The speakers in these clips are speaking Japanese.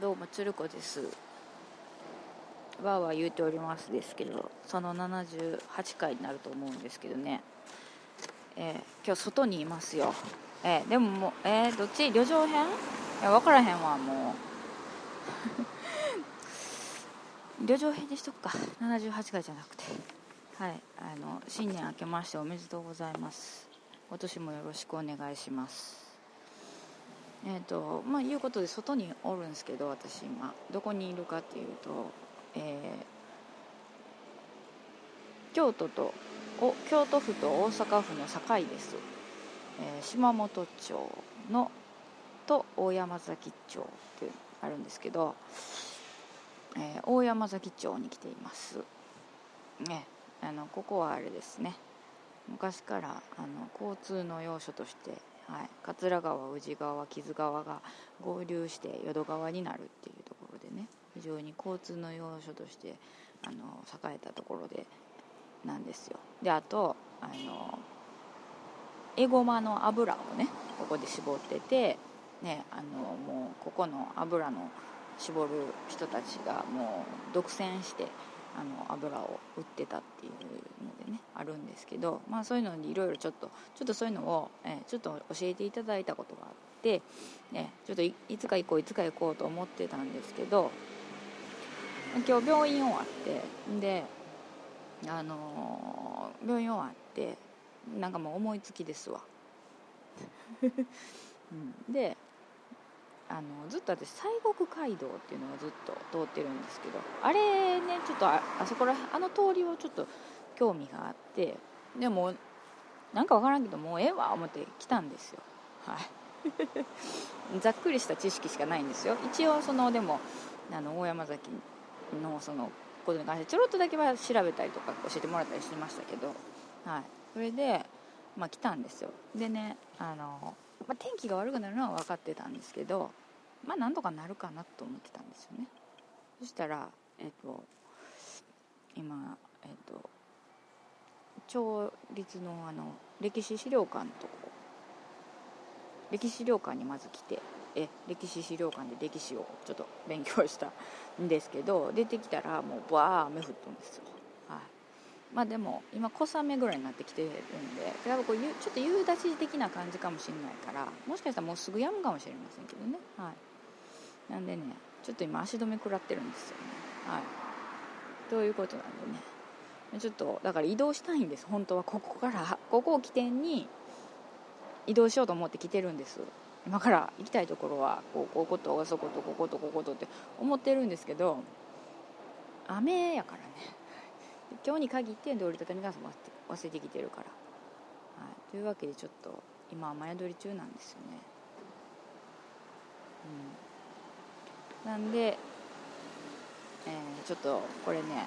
どうも鶴子です。わーわー言うておりますですけどその78回になると思うんですけどね。えー、今日外にいますよ。えー、でももうえー、どっち？旅情編？いや分からへんわもう。旅情編にしとくか。78回じゃなくて。はいあの新年明けましておめでとうございます。今年もよろしくお願いします。えーとまあ、いうことで外におるんですけど私今。どこにいるかっていうと、えー、京都とお京都府と大阪府の境です、えー、島本町のと大山崎町ってあるんですけど、えー、大山崎町に来ています。ねあのここはあれですね。昔からあの交通の要所としてはい、桂川宇治川木津川が合流して淀川になるっていうところでね。非常に交通の要所としてあの栄えたところでなんですよ。であとあのエゴマの油をねここで絞っててねあのもうここの油の絞る人たちがもう独占してあの油を売ってたっていうのでねあるんですけど、まあ、そういうのにいろいろちょっとちょっとそういうのを、えー、ちょっと教えていただいたことがあって、ね、ちょっといつか行こういつか行こうと思ってたんですけど今日病院終わってであのー、病院終わってなんかもう思いつきですわ。うん、であのずっと私西国街道っていうのがずっと通ってるんですけどあれねちょっとあそこらあの通りをちょっと興味があってでもなんか分からんけどもうええわ思って来たんですよ。はい。ざっくりした知識しかないんですよ。一応そのでもあの大山崎のそのことに関してちょろっとだけは調べたりとか教えてもらったりしましたけどはい。それでまあ来たんですよ。でねあのまあ、天気が悪くなるのは分かってたんですけどまあなんとかなるかなと思ってたんですよね。そしたらえっ、と今えっ、と町立のあの歴史資料館とこ。歴史資料館にまず来てえ歴史資料館で歴史をちょっと勉強したんですけど出てきたらもうバー雨降ったんですよ。はい。まあでも今小雨ぐらいになってきてるんでやっぱこうちょっと夕立的な感じかもしれないからもしかしたらもうすぐ止むかもしれませんけどね。はい。なんでねちょっと今足止め食らってるんですよね。はい。ということなんでね。ちょっとだから移動したいんです。本当は。ここからここを起点に移動しようと思って来てるんです。今から行きたいところはこうこことあそことこことこことって思ってるんですけど雨やからね。今日に限って折りたたみ傘忘れてきてるから、はい、というわけでちょっと今雨宿り中なんですよね、うん、なんで、えー、ちょっとこれね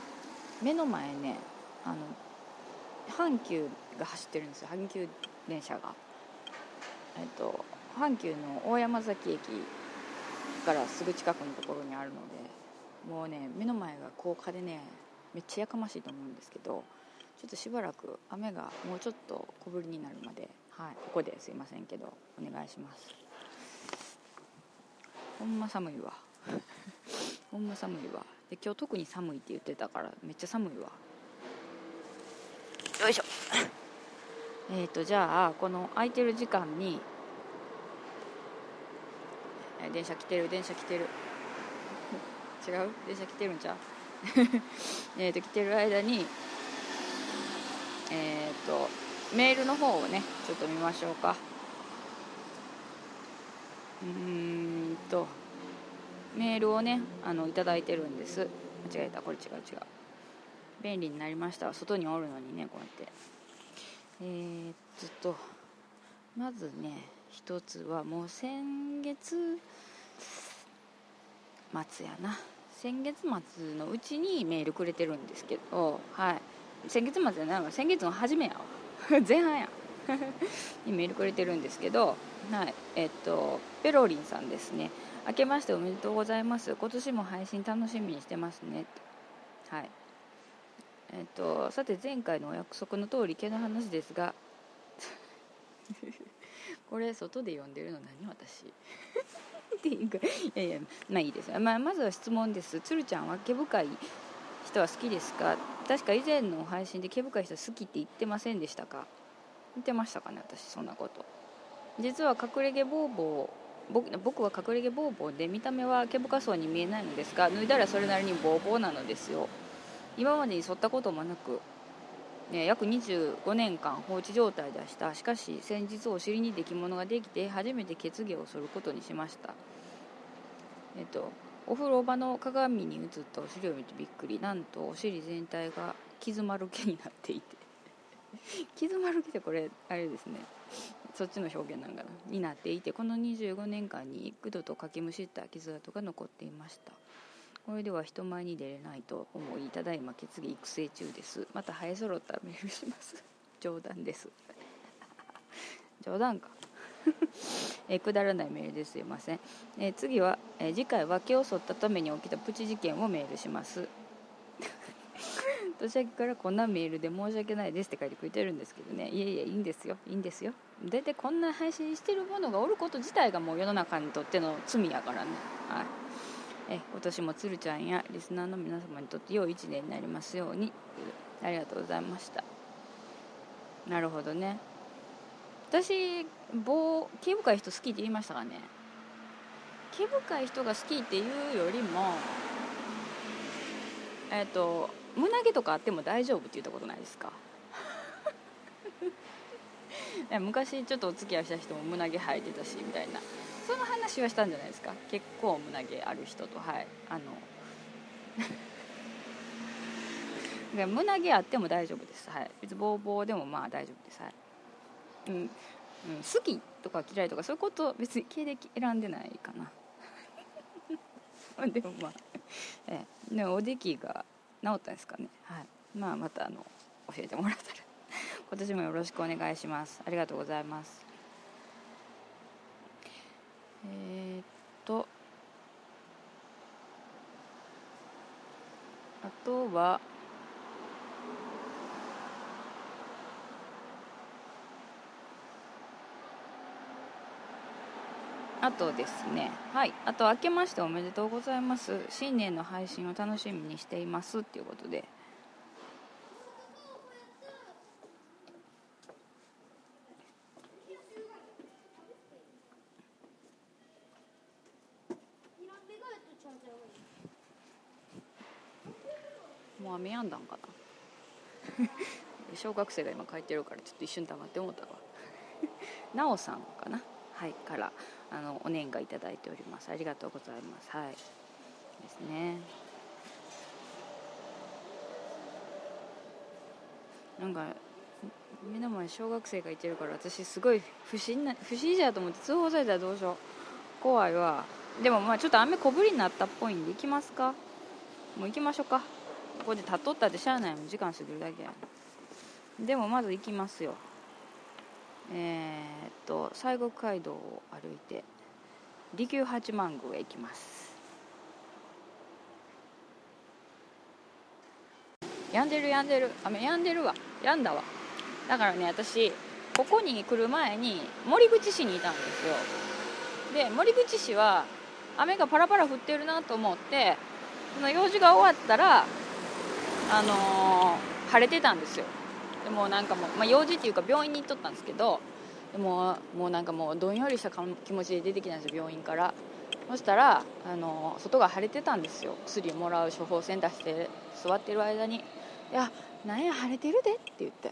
目の前ねあの阪急が走ってるんですよ。阪急電車が。えっと阪急の大山崎駅からすぐ近くのところにあるのでもうね目の前が高架でねめっちゃやかましいと思うんですけどちょっとしばらく雨がもうちょっと小降りになるまで、はい、ここですいませんけどお願いします。ほんま寒いわ。ほんま寒いわ。で今日特に寒いって言ってたからめっちゃ寒いわ。よいしょ。えっとじゃあこの空いてる時間に電車来てる電車来てる。違う？電車来てるんちゃう？えっと来てる間にえっ、とメールの方をねちょっと見ましょうか。うんと。メールをねあのいただいてるんです。間違えた。これ違う違う。便利になりました。外におるのにねこうやって。えー、っとまずね一つはもう先月末やな。先月末のうちにメールくれてるんですけど、はい、先月末じゃないわ。先月の初めやわ。前半や。にメールくれてるんですけど、はい。えっと、ペロリンさんですね。明けましておめでとうございます。今年も配信楽しみにしてますね。はい。えっとさて前回のお約束の通り毛の話ですが これ外で読んでるの何私？っていいかいやいやまあいいです、まあ、まずは質問です。鶴ちゃんは毛深い人は好きですか？確か以前の配信で毛深い人好きって言ってませんでしたか？言ってましたかね私そんなこと。実は隠れ毛ボーボー僕は隠れ毛ボーボーで見た目は毛深そうに見えないのですが脱いだらそれなりにボーボーなのですよ。今までに剃ったこともなく、ね、約25年間放置状態でした。しかし先日お尻に出来物ができて初めて血毛を剃ることにしました。えっとお風呂場の鏡に映ったお尻を見てびっくり。なんとお尻全体が傷丸毛になっていて。傷丸毛ってこれあれですね。そっちの表現なんかな。になっていてこの25年間に幾度とかきむしった傷跡が残っていました。これでは人前に出れないと思いただいま決議育成中です。また生え揃ったらメールします。冗談です。冗談か。えくだらないメールですいません、え、次は、え、次回は毛を剃ったために起きたプチ事件をメールします。年明けからこんなメールで申し訳ないですって書いてくれてるんですけどね。いやいやいいんですよ。いいんですよ。大体こんな配信してるものがおること自体がもう世の中にとっての罪やからね。はい。え今年もつるちゃんやリスナーの皆様にとって良い一年になりますように。ありがとうございましたなるほどね。私棒毛深い人好きって言いましたかね。毛深い人が好きっていうよりもえっ、ー、と胸毛とかあっても大丈夫って言ったことないですか？昔ちょっとお付き合いした人も胸毛生えてたしみたいな。その話はしたんじゃないですか？結構胸毛ある人とはい。あの 胸毛あっても大丈夫です。はい。別にボーボーでもまあ大丈夫です。はい。うん、うん、好きとか嫌いとかそういうこと別に経歴選んでないかな。でもまあえ。でもおできが治ったんですかね。はい。まあまたあの教えてもらったら。今年もよろしくお願いします。ありがとうございます。えー、っとあとはあとですね。はい。あと明けましておめでとうございます。新年の配信を楽しみにしていますっていうことで。もう雨やんだんかな。小学生が今書いてるからちょっと一瞬黙って思ったわ。なおさんかな。はいからあのお年賀いただいております。ありがとうございます。はい。ですね。なんか目の前小学生がいてるから私すごい不審な不審者と思って通報されたらどうしよう。怖いわ。でもまあちょっと雨小降りになったっぽいんで行きますか。もう行きましょうか。ここで立っとったってしゃあないもん時間過ぎるだけでもまず行きますよ。えー、っと西国街道を歩いて利休八幡宮へ行きます。やんでるやんでる。雨やんでるわ。やんだわ。だからね私ここに来る前に森口市にいたんですよ。で森口市は雨がパラパラ降ってるなと思ってその用事が終わったらあのー、晴れてたんですよ。でもなんかもう、まあ、用事っていうか病院に行っとったんですけどでももうなんかもうどんよりした気持ちで出てきたんですよ病院から。そしたらあの外が腫れてたんですよ。薬をもらう処方箋出して座ってる間に「いやなんや腫れてるで」って言って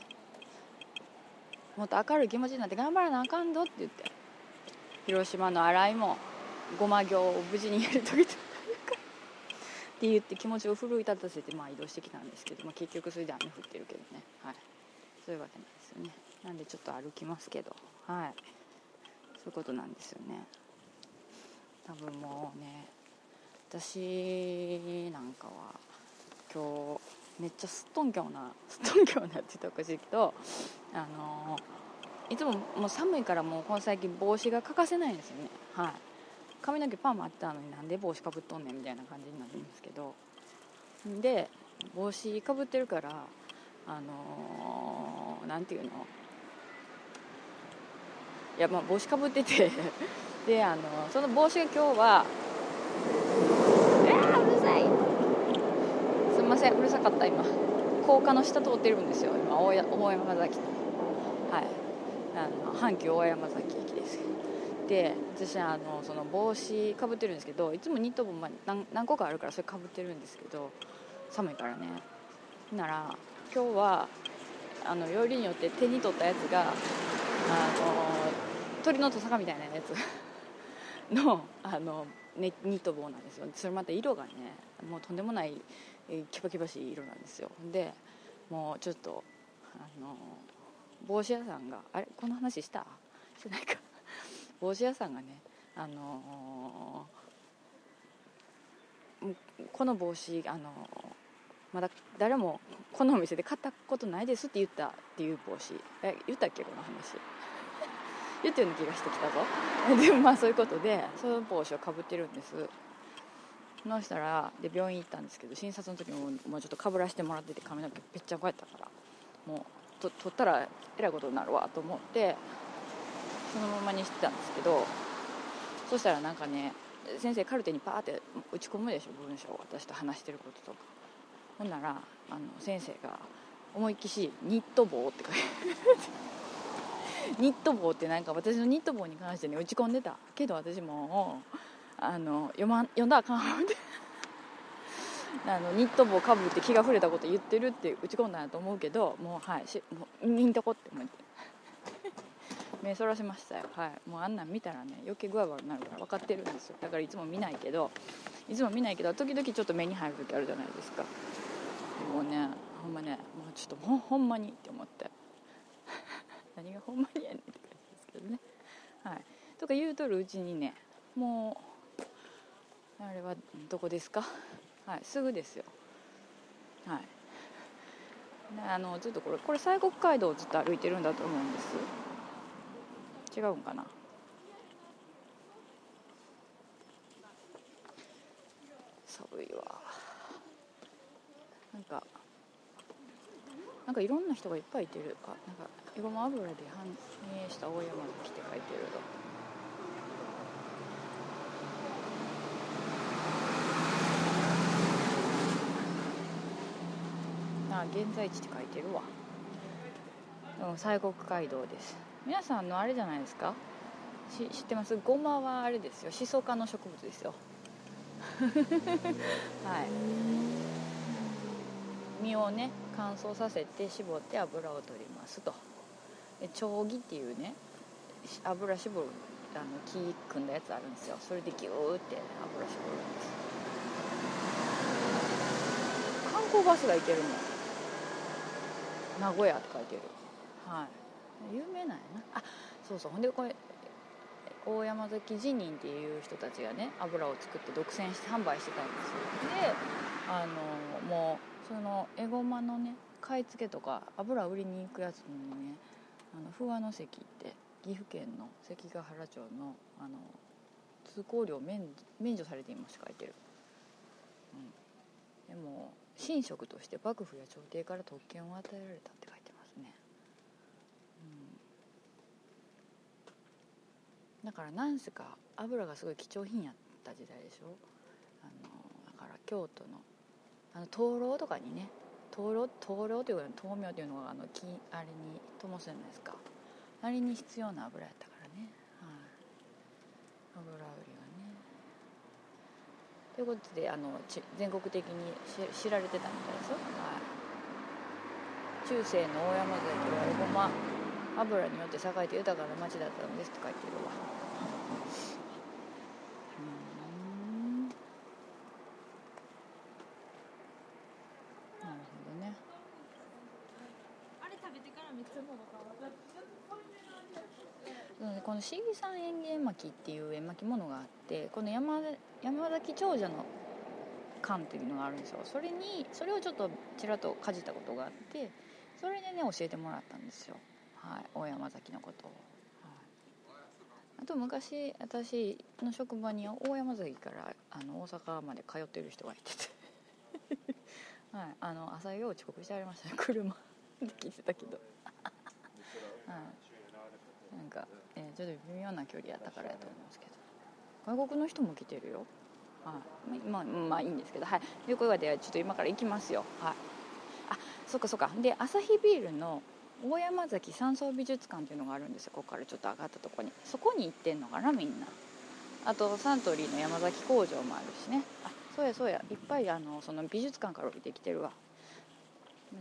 「もっと明るい気持ちになって頑張らなあかんぞ」って言って。広島の洗いもごま行を無事にやり遂げてって言って気持ちを奮い立たせてまあ移動してきたんですけど、まあ、結局それで雨降ってるけどね。はい。そういうわけなんですよね。なんでちょっと歩きますけど。はい。そういうことなんですよね。多分もうね私なんかは今日めっちゃすっとんきょうなすっとんきょうなって言ったらおかしいけどあのいつももう寒いからもうこの最近帽子が欠かせないんですよね。はい。髪の毛パーマあったのになんで帽子かぶっとんねんみたいな感じになるんですけど。で帽子かぶってるからあのー、ていうの？いやまあ帽子かぶってて。であのその帽子が今日はえー、うるさい。すみませんうるさかった今。高架の下通ってるんですよ今大大山崎。はい。あの阪急大山崎駅です。で私あのその帽子かぶってるんですけどいつもニット帽何何個かあるからそれかぶってるんですけど寒いからね。なら今日はあのよりによって手に取ったやつがあの鳥のトサカみたいなやつ。のあの、ね、ニット帽なんですよ。それまた色がねもうとんでもないキバキバしい色なんですよ。でもうちょっとあの帽子屋さんがあれ？この話した？してないか帽子屋さんがねあのこの帽子あのまだ誰もこのお店で買ったことないですって言ったっていう帽子。え言ったっけこの話。言ったような気がしてきたぞ。でもまあそういうことでその帽子をかぶってるんです。そしたらで病院行ったんですけど診察の時ももうちょっとかぶらせてもらってて髪の毛ぺっちゃこやったからもうと取ったらえらいことになるわと思ってそのままにしてたんですけどそしたらなんかね先生カルテにパーって打ち込むでしょ文章私と話してることとか。ほんならあの先生が思いっきし「ニット帽」って書いてニット帽ってなんか私のニット帽に関してね打ち込んでたけど私もあの読,、ま、読んだらあかんって。あのニット帽かぶって気が触れたこと言ってるって打ち込んだんやと思うけどもうはいしもう見んとこって思って。目そらしましたよ。はい。もうあんなん見たらね余計グワグワになるから分かってるんですよ。だからいつも見ないけどいつも見ないけど時々ちょっと目に入る時あるじゃないですか。もうねほんまねもうちょっとほほんまにって思って。何がほんまにやねんって感じですけどね。はい。とか言うとるうちにねもうあれはどこですか？はいすぐですよ。はい。あのずっとこれこれ西国街道をずっと歩いてるんだと思うんです。違うんかな寒いわなんかなんかいろんな人がいっぱいいてるあなんかエゴマ油で反映した大山が来て書いてると。あ現在地って書いてるわ。うん西国街道です。皆さんのあれじゃないですか？し知ってます？ごまはあれですよ。シソ科の植物ですよ。はい。身をね乾燥させて絞って油を取りますと。丁木っていうね油絞るあの木組んだやつあるんですよ。それでギューって油絞るんです。観光バスが行けるもん名古屋って書いてる。はい。有名なんやな。あそうそう。ほんでこれ大山崎辞任っていう人たちがね油を作って独占して販売してたんですよ。であのもうそのエゴマのね買い付けとか油売りに行くやつにねあの不破の関って岐阜県の関ヶ原町のあの通行料免免除されています書いてる、うん、でも神職として幕府や朝廷から特権を与えられたって書いてますね、うん、だからなんせか油がすごい貴重品やった時代でしょ？あのだから京都のあの灯籠とかにね灯籠灯籠というか灯明というのがあのあれに灯すじゃないですか。あれに必要な油やったからね、はい、油売りがね。ということであのち全国的に知られてたみたいですよ、はい、中世の大山崎はエゴマ油によって栄えて豊かな町だったのですって書いてるわ。この市議さん園芸巻っていう絵巻物があってこの山山崎長者の館っていうのがあるんですよ。それにそれをちょっとちらっとかじったことがあってそれでね教えてもらったんですよ、はい、大山崎のことを、あと昔私の職場に大山崎からあの大阪まで通ってる人がいてて。はい、あの朝よう遅刻してありましたね。車で聞いてたけど。はい。えー、ちょっと微妙な距離やったからやと思いますけど。外国の人も来てるよ。はい。まあまあいいんですけど。はい。ということでちょっと今から行きますよ。はい。あそっかそっか。でアサヒビールの大山崎山荘美術館っていうのがあるんですよ。ここからちょっと上がったとこに。そこに行ってんのかなみんな。あとサントリーの山崎工場もあるしね。あそうやそうや。いっぱいあのその美術館から降りてきてるわ。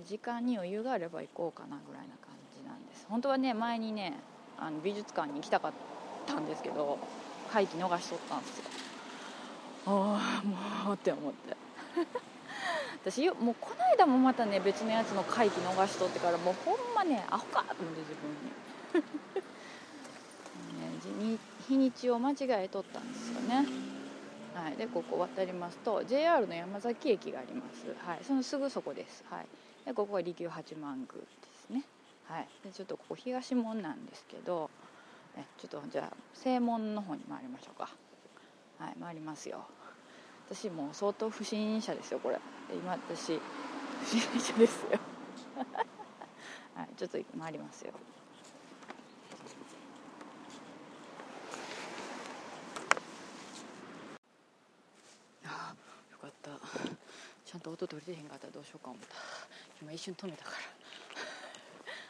時間に余裕があれば行こうかなぐらいな感じなんです。本当はね前にねあの美術館に行きたかったんですけど会期逃しとったんですよ。ああもうって思って。私もうこの間もまたね別のやつの会期逃しとってからもうほんまねアホかと思って自分に。ね、日にちを間違えとったんですよね。はいでここ渡りますと JR の山崎駅があります。はいそのすぐそこです。はい。でここが利休八幡宮はい。でちょっとここ東門なんですけどえちょっとじゃあ正門の方に回りましょうか。はい回りますよ。私もう相当不審者ですよこれ。今私不審者ですよ。はいちょっと回りますよ。あよかった。ちゃんと音取れてへんかったらどうしようか思った。今一瞬止めたから。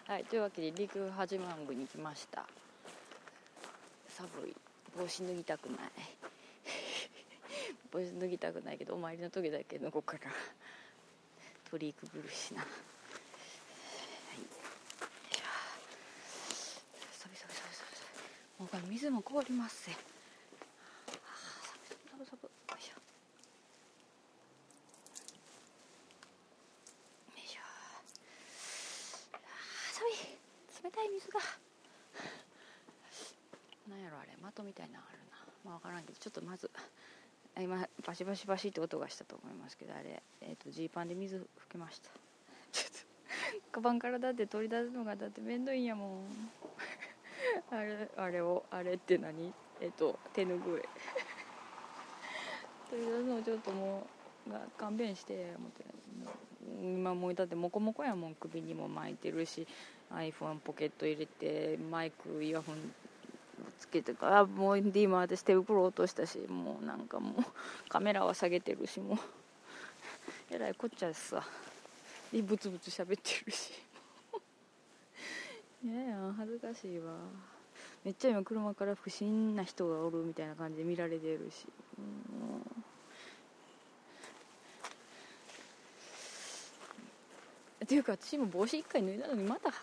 はいというわけで陸八幡宮に来ました。寒い。帽子脱ぎたくない。帽子脱ぎたくないけどお参りの時だけ脱ごうから鳥居くぐるしな。はい。サビサビサビサビもうこれ水も凍りますせサブサブよいしょよいしょ寒い冷たい水がなんやろあれ的みたいなのあるな。まあ分からんけどちょっとまず今バシバシバシって音がしたと思いますけどあれえっ、ー、とジーパンで水拭けました。ちょっとカバンからだって取り出すのがだって面倒いんやもん。あれあれをあれって何？えっ、ー、と手ぬぐい。取り出すのちょっともう勘弁して思って今もうだってモコモコやもん首にも巻いてるし iPhone ポケット入れてマイクイヤホンつけてからもうで今私手袋落としたしもうなんかもうカメラは下げてるしもう。えらいこっちゃさ。でブツブツ喋ってるし いやや恥ずかしいわ。めっちゃ今車から不審な人がおるみたいな感じで見られてるしもう。っていうか私も帽子一回脱いだのにまた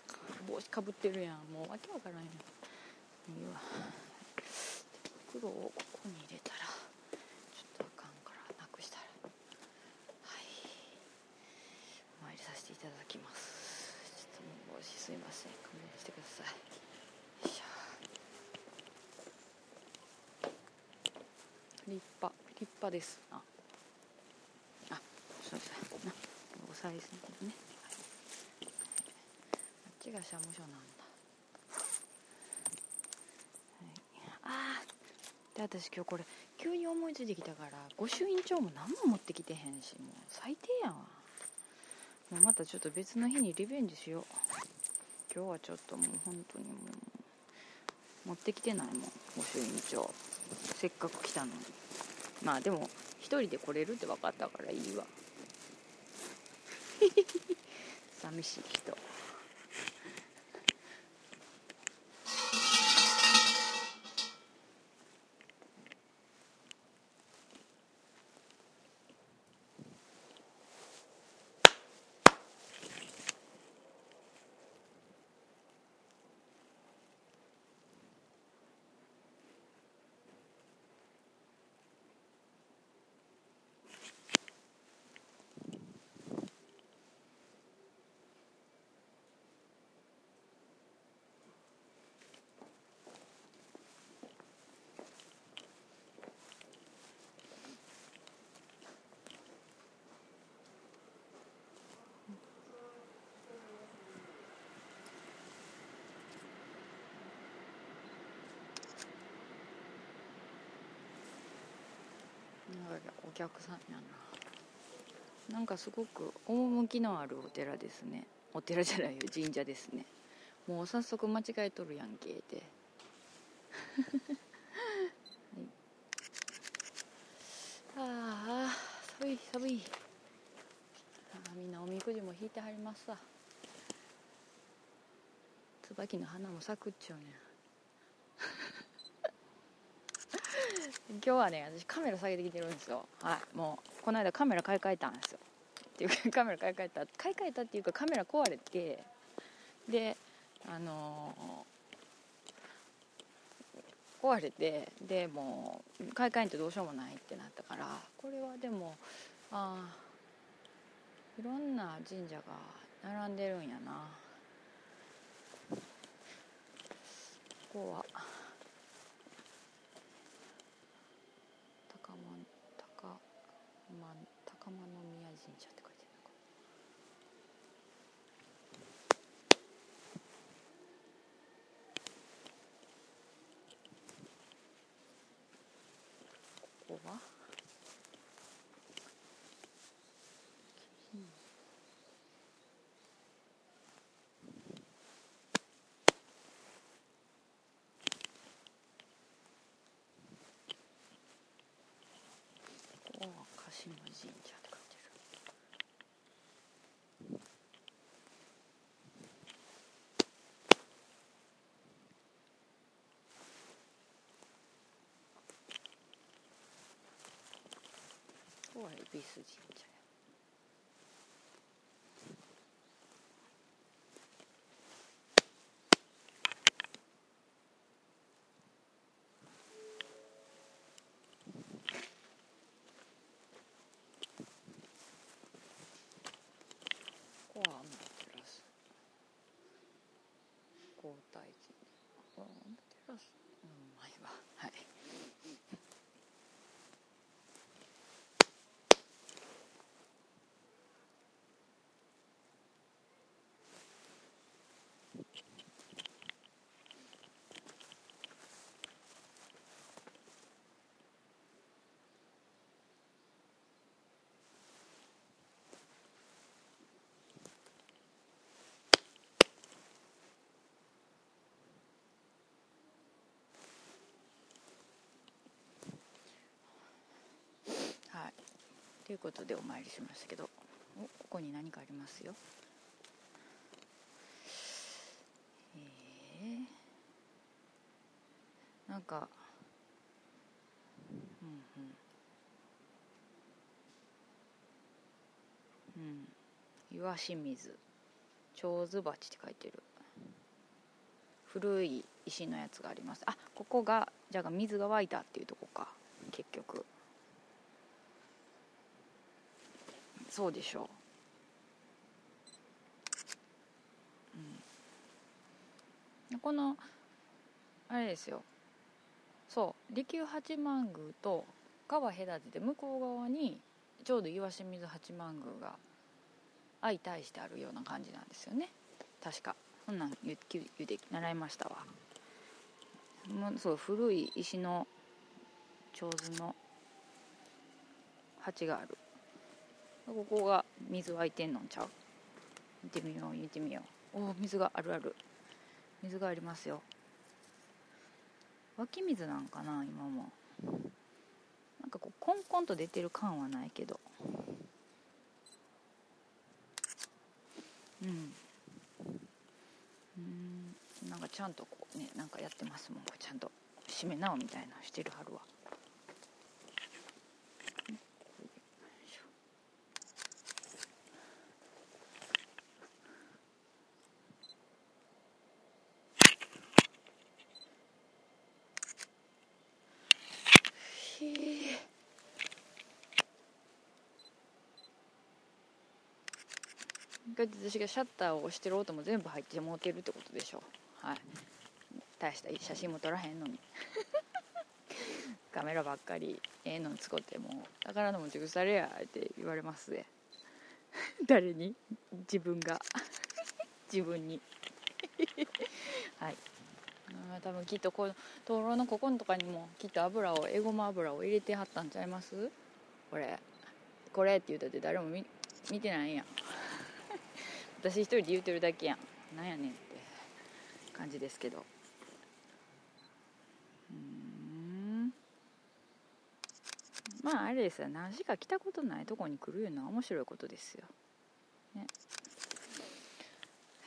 帽子かぶってるやんもうわけわからんやんいいわ袋をここに入れたらちょっとあかんからなくしたらはいお参りさせていただきますちょっともう帽子すいません勘弁してくださいよいしょ立派立派ですああそうですなお賽銭ね、あっちが社務所なんだ。はい、あで私今日これ急に思いついてきたから御朱印帳も何も持ってきてへんしもう最低やわ。もうまたちょっと別の日にリベンジしよう。今日はちょっともう本当にもう持ってきてないもん御朱印帳。せっかく来たのに。まあでも一人で来れるって分かったからいいわ。寂しい人。お客さんやな。なんかすごく趣のあるお寺ですね。お寺じゃないよ神社ですね。もう早速間違えとるやんけって。ああ寒い寒い。あみんなおみくじも引いてはりますわ。椿の花も咲くっちゅうね今日はね私カメラ下げてきてるんですよ。はいもうこの間カメラ買い替えたんですよ。っていうか カメラ買い替えた。買い替えたっていうかカメラ壊れてであのー、壊れてでもう買い替えんとどうしようもないってなったからこれはでもああいろんな神社が並んでるんやな。ここは高間高間高間宮神社って書いてるのかここはここ神社って書いてるここは恵比寿神社やここはアマテラス皇太子これアマテラスうんまあいいわはいはいということでお参りしましたけどおここに何かありますよ。えー、なんかうんうん。うん。岩清水。長寿鉢って書いてる。古い石のやつがあります。あここがじゃあ水が湧いたっていうとこか。結局。そうでしょう、うん、このあれですよ。そう。利休八幡宮と川隔てて向こう側にちょうど岩清水八幡宮が相対してあるような感じなんですよね。確か。そんなん言言言うて習いましたわ。もうそう古い石の長寿の鉢がある。ここが水湧いてんのんちゃう？見てみよう見てみよう。おお水があるある。水がありますよ。湧き水なんかな今も。なんかこうコンコンと出てる感はないけど。うん。うん。なんかちゃんとこうねなんかやってますもん。ちゃんと締め直みたいなのしてるはるわ。だって私がシャッターを押してる音も全部入ってもうてるってことでしょ。はい。大した写真も撮らへんのに。カメラばっかりええの使ってもうだからの持ち腐れやって言われますで誰に？自分が。自分に。はい。あー多分きっとこの灯籠のここのとかにもきっと油をエゴマ油を入れてはったんちゃいます？これ。これって言うたって誰も見見てないや。ん私一人で言うてるだけやん。なんやねんって感じですけど。うん。まああれですよ。何時か来たことないとこに来るいうのは面白いことですよ、ね、よ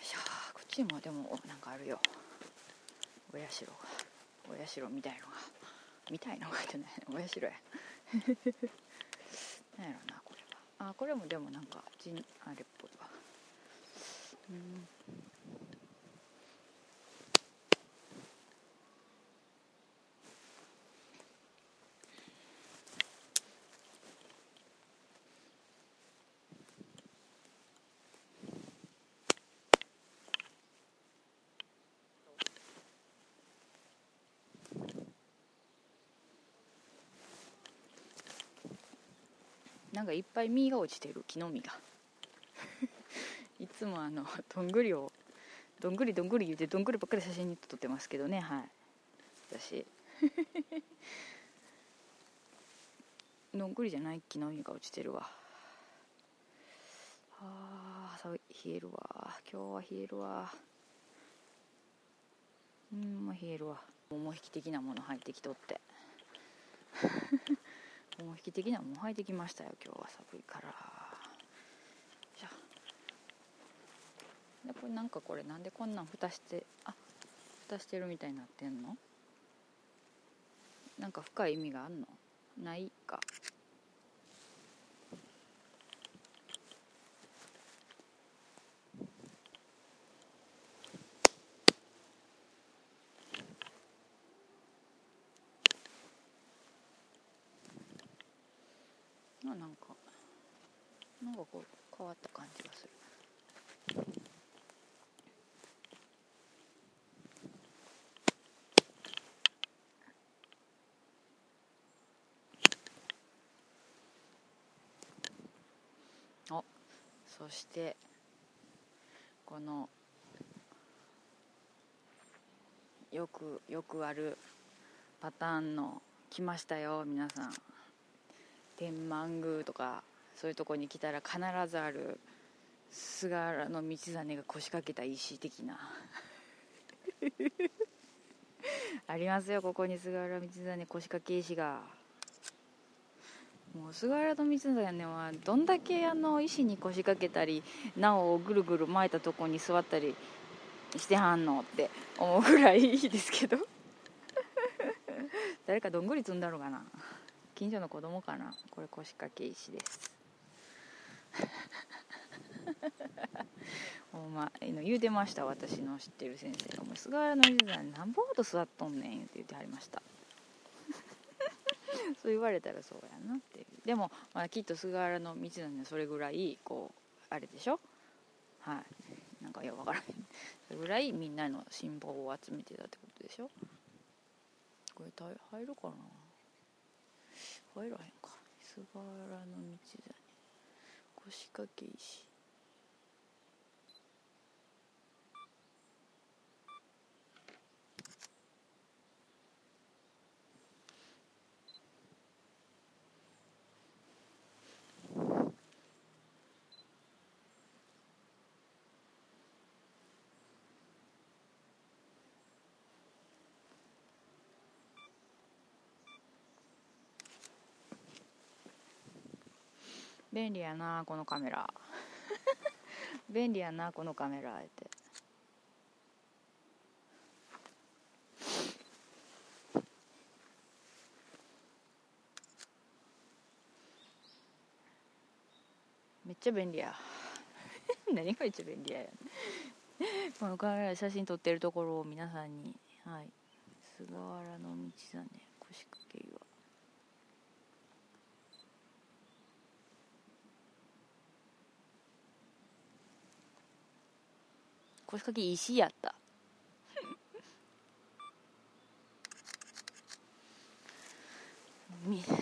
いしょ。こっちもでもなんかあるよ。お社がお社みたいのが。みたいのがってない。お社や。なんやろなこれは。あこれもでもなんかあれっぽいわ。なんかいっぱい実が落ちてる木の実が。いつもあの どんぐりをどんぐりどんぐり言うてどんぐりばっかり写真に撮ってますけどね。はい。私。どんぐりじゃない木の実が落ちてるわ。あー冷えるわ。今日は冷えるわ。うんまあ冷えるわ。桃引き的なもの入ってきとって。もう引き的にはもう履いてきましたよ今日は寒いからじゃでこれなんかこれなんでこんなん蓋してあ蓋してるみたいになってんの？なんか深い意味があんの？ないかあなんかなんかこう変わった感じがするおそしてこのよくよくあるパターンの来ましたよ皆さん。天満宮とかそういうとこに来たら必ずある菅原道真が腰掛けた石的な。ありますよここに菅原道真腰掛け石が。もう菅原道真はどんだけあの石に腰掛けたりなおぐるぐる巻いたとこに座ったりしてはんのって思うぐらいいいですけど。誰かどんぐり積んだろうかな。近所の子供かな。これ腰掛け石です。ほんま言うてました私の知ってる先生が「菅原の水さんなんぼほど座っとんねん」って言ってはりました。そう言われたらそうやなっていう。でも、まあ、きっと菅原道真はそれぐらいこうあれでしょ？はい。なんかよくわからん。それぐらいみんなの辛抱を集めてたってことでしょ？これ入るかな？入らへんか。菅原道真。腰掛け石便利やなこのカメラ。便利やなこのカメラって。ちゃ便利や。何が一番便利やこのカメラ写真撮ってるところを皆さんに。はい。菅原道真腰掛け岩腰掛け石やった。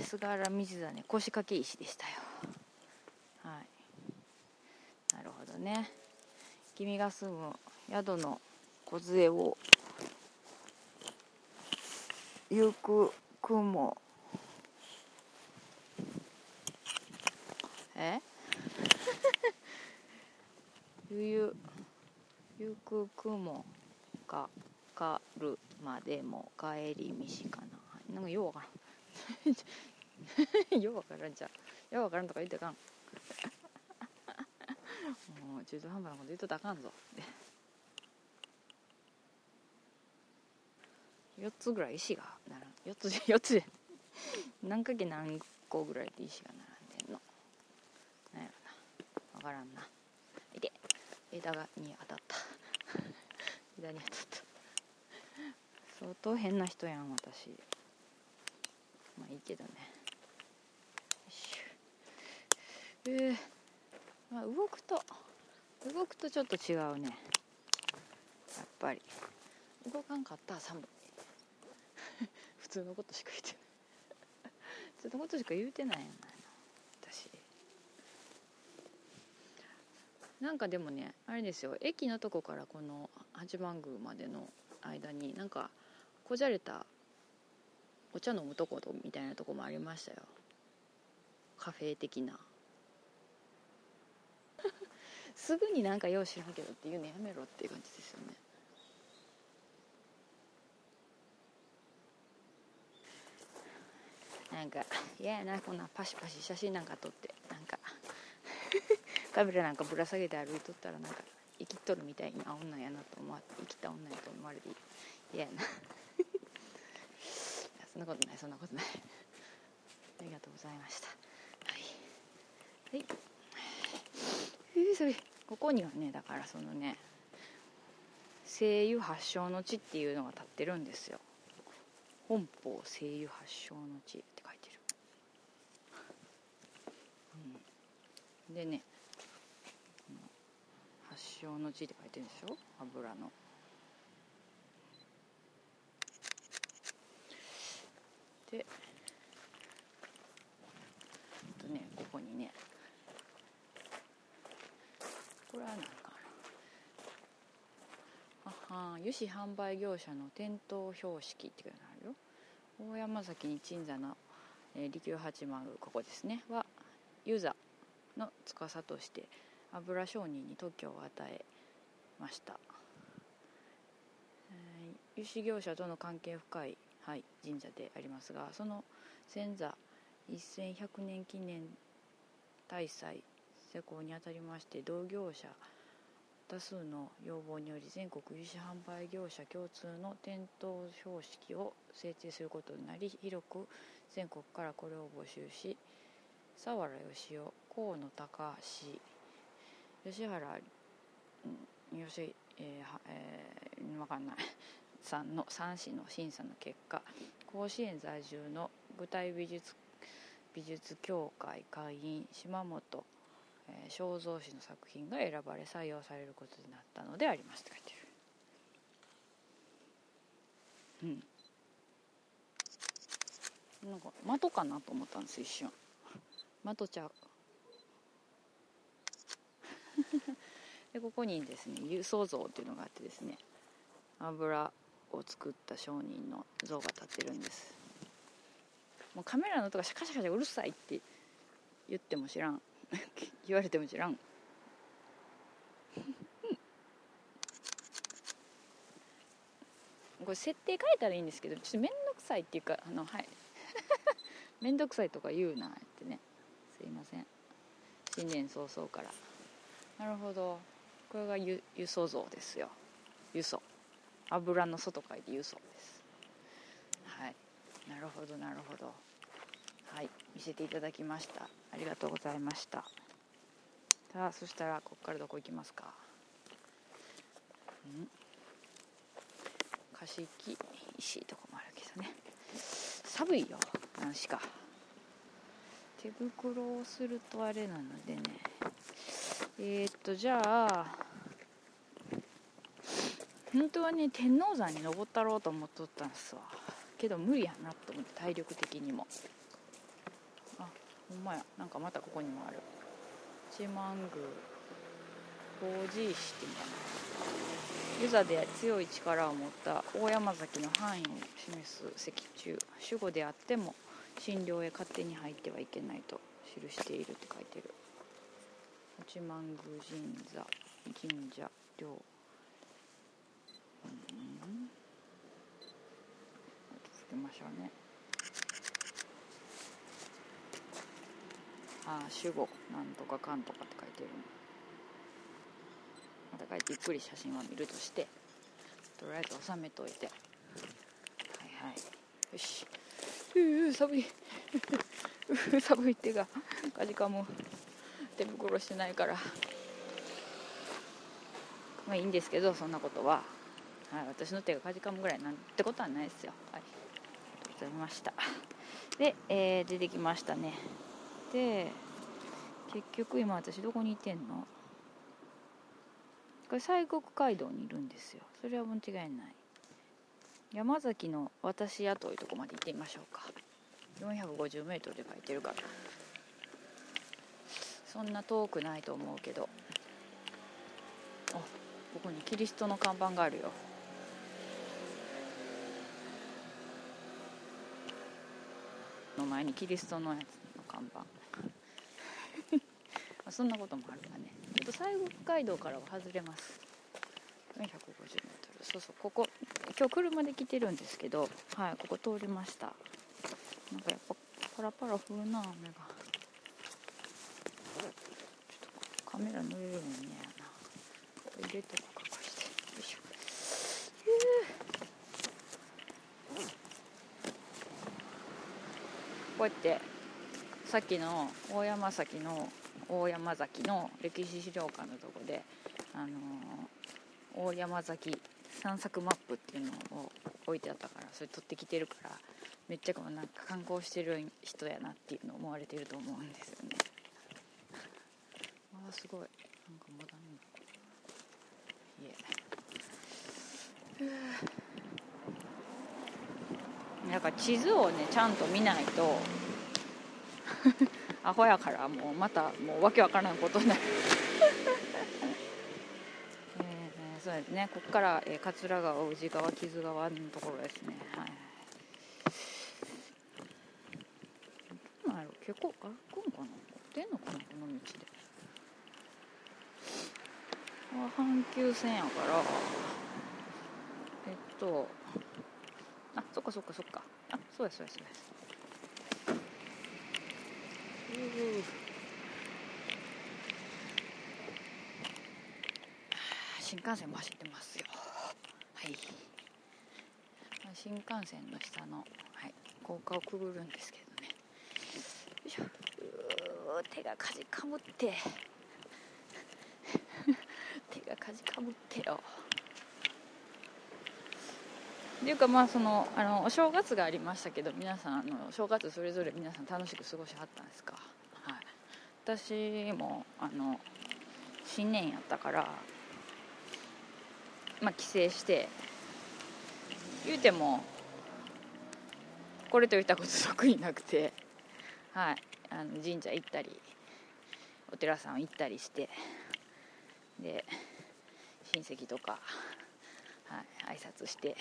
菅原道真腰掛け石でしたよはいなるほどね。君が住む宿の梢を行く雲え？ゆゆゆく雲かかるまでも帰り道かな。なんかようわからん。ようわからんじゃん。ようわからんとか言ってかん。もう中途半端なこと言っとたらあかんぞ。って4つぐらい石がならん4つ4つで何かけ何個ぐらいで石が並んでんの。なんやろな。分からんな。いて。枝がに当たった。枝に当たった。相当変な人やん私。まあいいけどね。よいしょ。えー、まあ、動くと。動くとちょっと違うね。やっぱり。動かんかったら寒い。普通のことしか言ってない。普通のことしか言うてないやな私。なんかでもねあれですよ。駅のとこからこの八幡宮までの間になんかこじゃれたお茶飲むとことみたいなとこもありましたよ。カフェ的な。すぐになんかよう知らんけどっていうのやめろっていう感じですよね。なんか嫌やなこんなパシパシ写真なんか撮って。なんかカメラなんかぶら下げて歩いとったらなんか生きとるみたいな女やなと思わ生きた女やと思われて嫌やな。そんなことないそんなことない。ありがとうございました。はい。はい。ここにはねだからそのね声優発祥の地っていうのが立ってるんですよ。本邦声優発祥の地って書いてる、うん、でね発祥の地って書いてるでしょ？油の。でとねここにねこれは何かなあは油脂販売業者の店頭標識っていうのがあるよ。大山崎に鎮座の、えー、利休八幡宮ここですね。は湯座の司として油商人に特許を与えました、えー、油脂業者との関係深い、はい、神社でありますがその先座1100年記念大祭施工にあたりまして同業者多数の要望により全国油脂販売業者共通の店頭標識を制定することになり広く全国からこれを募集し佐原義雄河野高橋吉原吉えーえー、分かんないさんの3市の審査の結果甲子園在住の舞台美術美術協会会員島本えー、肖像師の作品が選ばれ採用されることになったのでありますって書いてる。うん。なんか的かなと思ったんです一瞬。的ちゃう。でここにですね輸送像っていうのがあってですね油を作った商人の像が立ってるんです。もうカメラの音がシャカシャカシャうるさいって言っても知らん。言われても知らん。これ設定変えたらいいんですけどちょっと面倒くさいっていうかあのはい。面倒くさいとか言うなってね。すいません。新年早々から。なるほど。これが輸送像ですよ。輸送油の外書いて輸送です。はい。なるほどなるほど。見せていただきました。ありがとうございました。さあそしたらここからどこ行きますか？ん。貸し木石とかもあるけどね。寒いよ何しか。手袋をするとあれなのでね。えー、っとじゃあ本当はね天王山に登ったろうと思っとったんですわ。けど無理やなと思って体力的にも。ほんまや。なんかまたここにもある。八幡宮法事石っていうのかな湯座で強い力を持った大山崎の範囲を示す石柱守護であっても診療へ勝手に入ってはいけないと記しているって書いてる。八幡宮神座神社陵うん。つけましょうね。あ主語なんとかかんとかって書いてるまたゆっくり写真は見るとしてとりあえず収めといて。はいはい。よし。うう寒い。寒い手がかじかむ手袋してないから。まあいいんですけどそんなことは、はい、私の手がかじかむぐらいなんてことはないですよ。はい。ありがとうございました。で、えー、出てきましたね。で結局今私どこにいてんの？これ西国街道にいるんですよ。それは間違いない。山崎の私屋というとこまで行ってみましょうか。450m で書いてるから。そんな遠くないと思うけど。あここにキリストの看板があるよ。の前にキリストのやつの看板。そんなこともあるわね。ちょっと西国街道からは外れます。450m そうそうここ今日車で来てるんですけどはいここ通りました。なんかやっぱパラパラ降るな雨が。ちょっとカメラ濡れるもんねやな入れとこかこして。よいしょこうやってさっきの大山崎の大山崎の歴史資料館のとこであのー、大山崎散策マップっていうのを置いてあったからそれ取ってきてるからめっちゃこうなんか観光してる人やなっていうのを思われてると思うんですよね。あすごい。なんかまだねいえ。なんか地図をねちゃんと見ないと。アホやからもうまたもうわけわからんことになる。えー、そうですね。ここから、えー、桂川宇治川木津川のところですね。はい。どうなんやろ結構歩くんかな？出んのかなこの道で。あ阪急線やから。えっとあそっかそっかそっか。あそうですそうですそうです新幹線も走ってますよ。はい。新幹線の下の、はい、高架をくぐるんですけどね。よいしょ。手がかじかむって。手がかじかむってよ。っていうかまあそのあのお正月がありましたけど皆さんあの正月それぞれ皆さん楽しく過ごしはったんですか、私もあの新年やったからまあ帰省して言うてもこれといったこと特になくてはい。あの神社行ったりお寺さん行ったりしてで親戚とかはい、挨拶して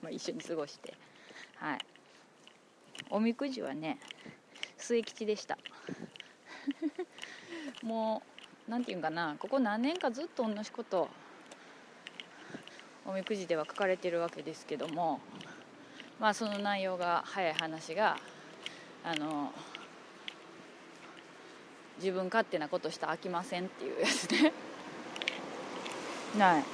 まあ、一緒に過ごしてはい。おみくじはね末吉でした。もう何て言うんかなここ何年かずっと同じことおみくじでは書かれてるわけですけどもまあその内容が早い話があの自分勝手なことしたら飽きませんっていうやつね。ない。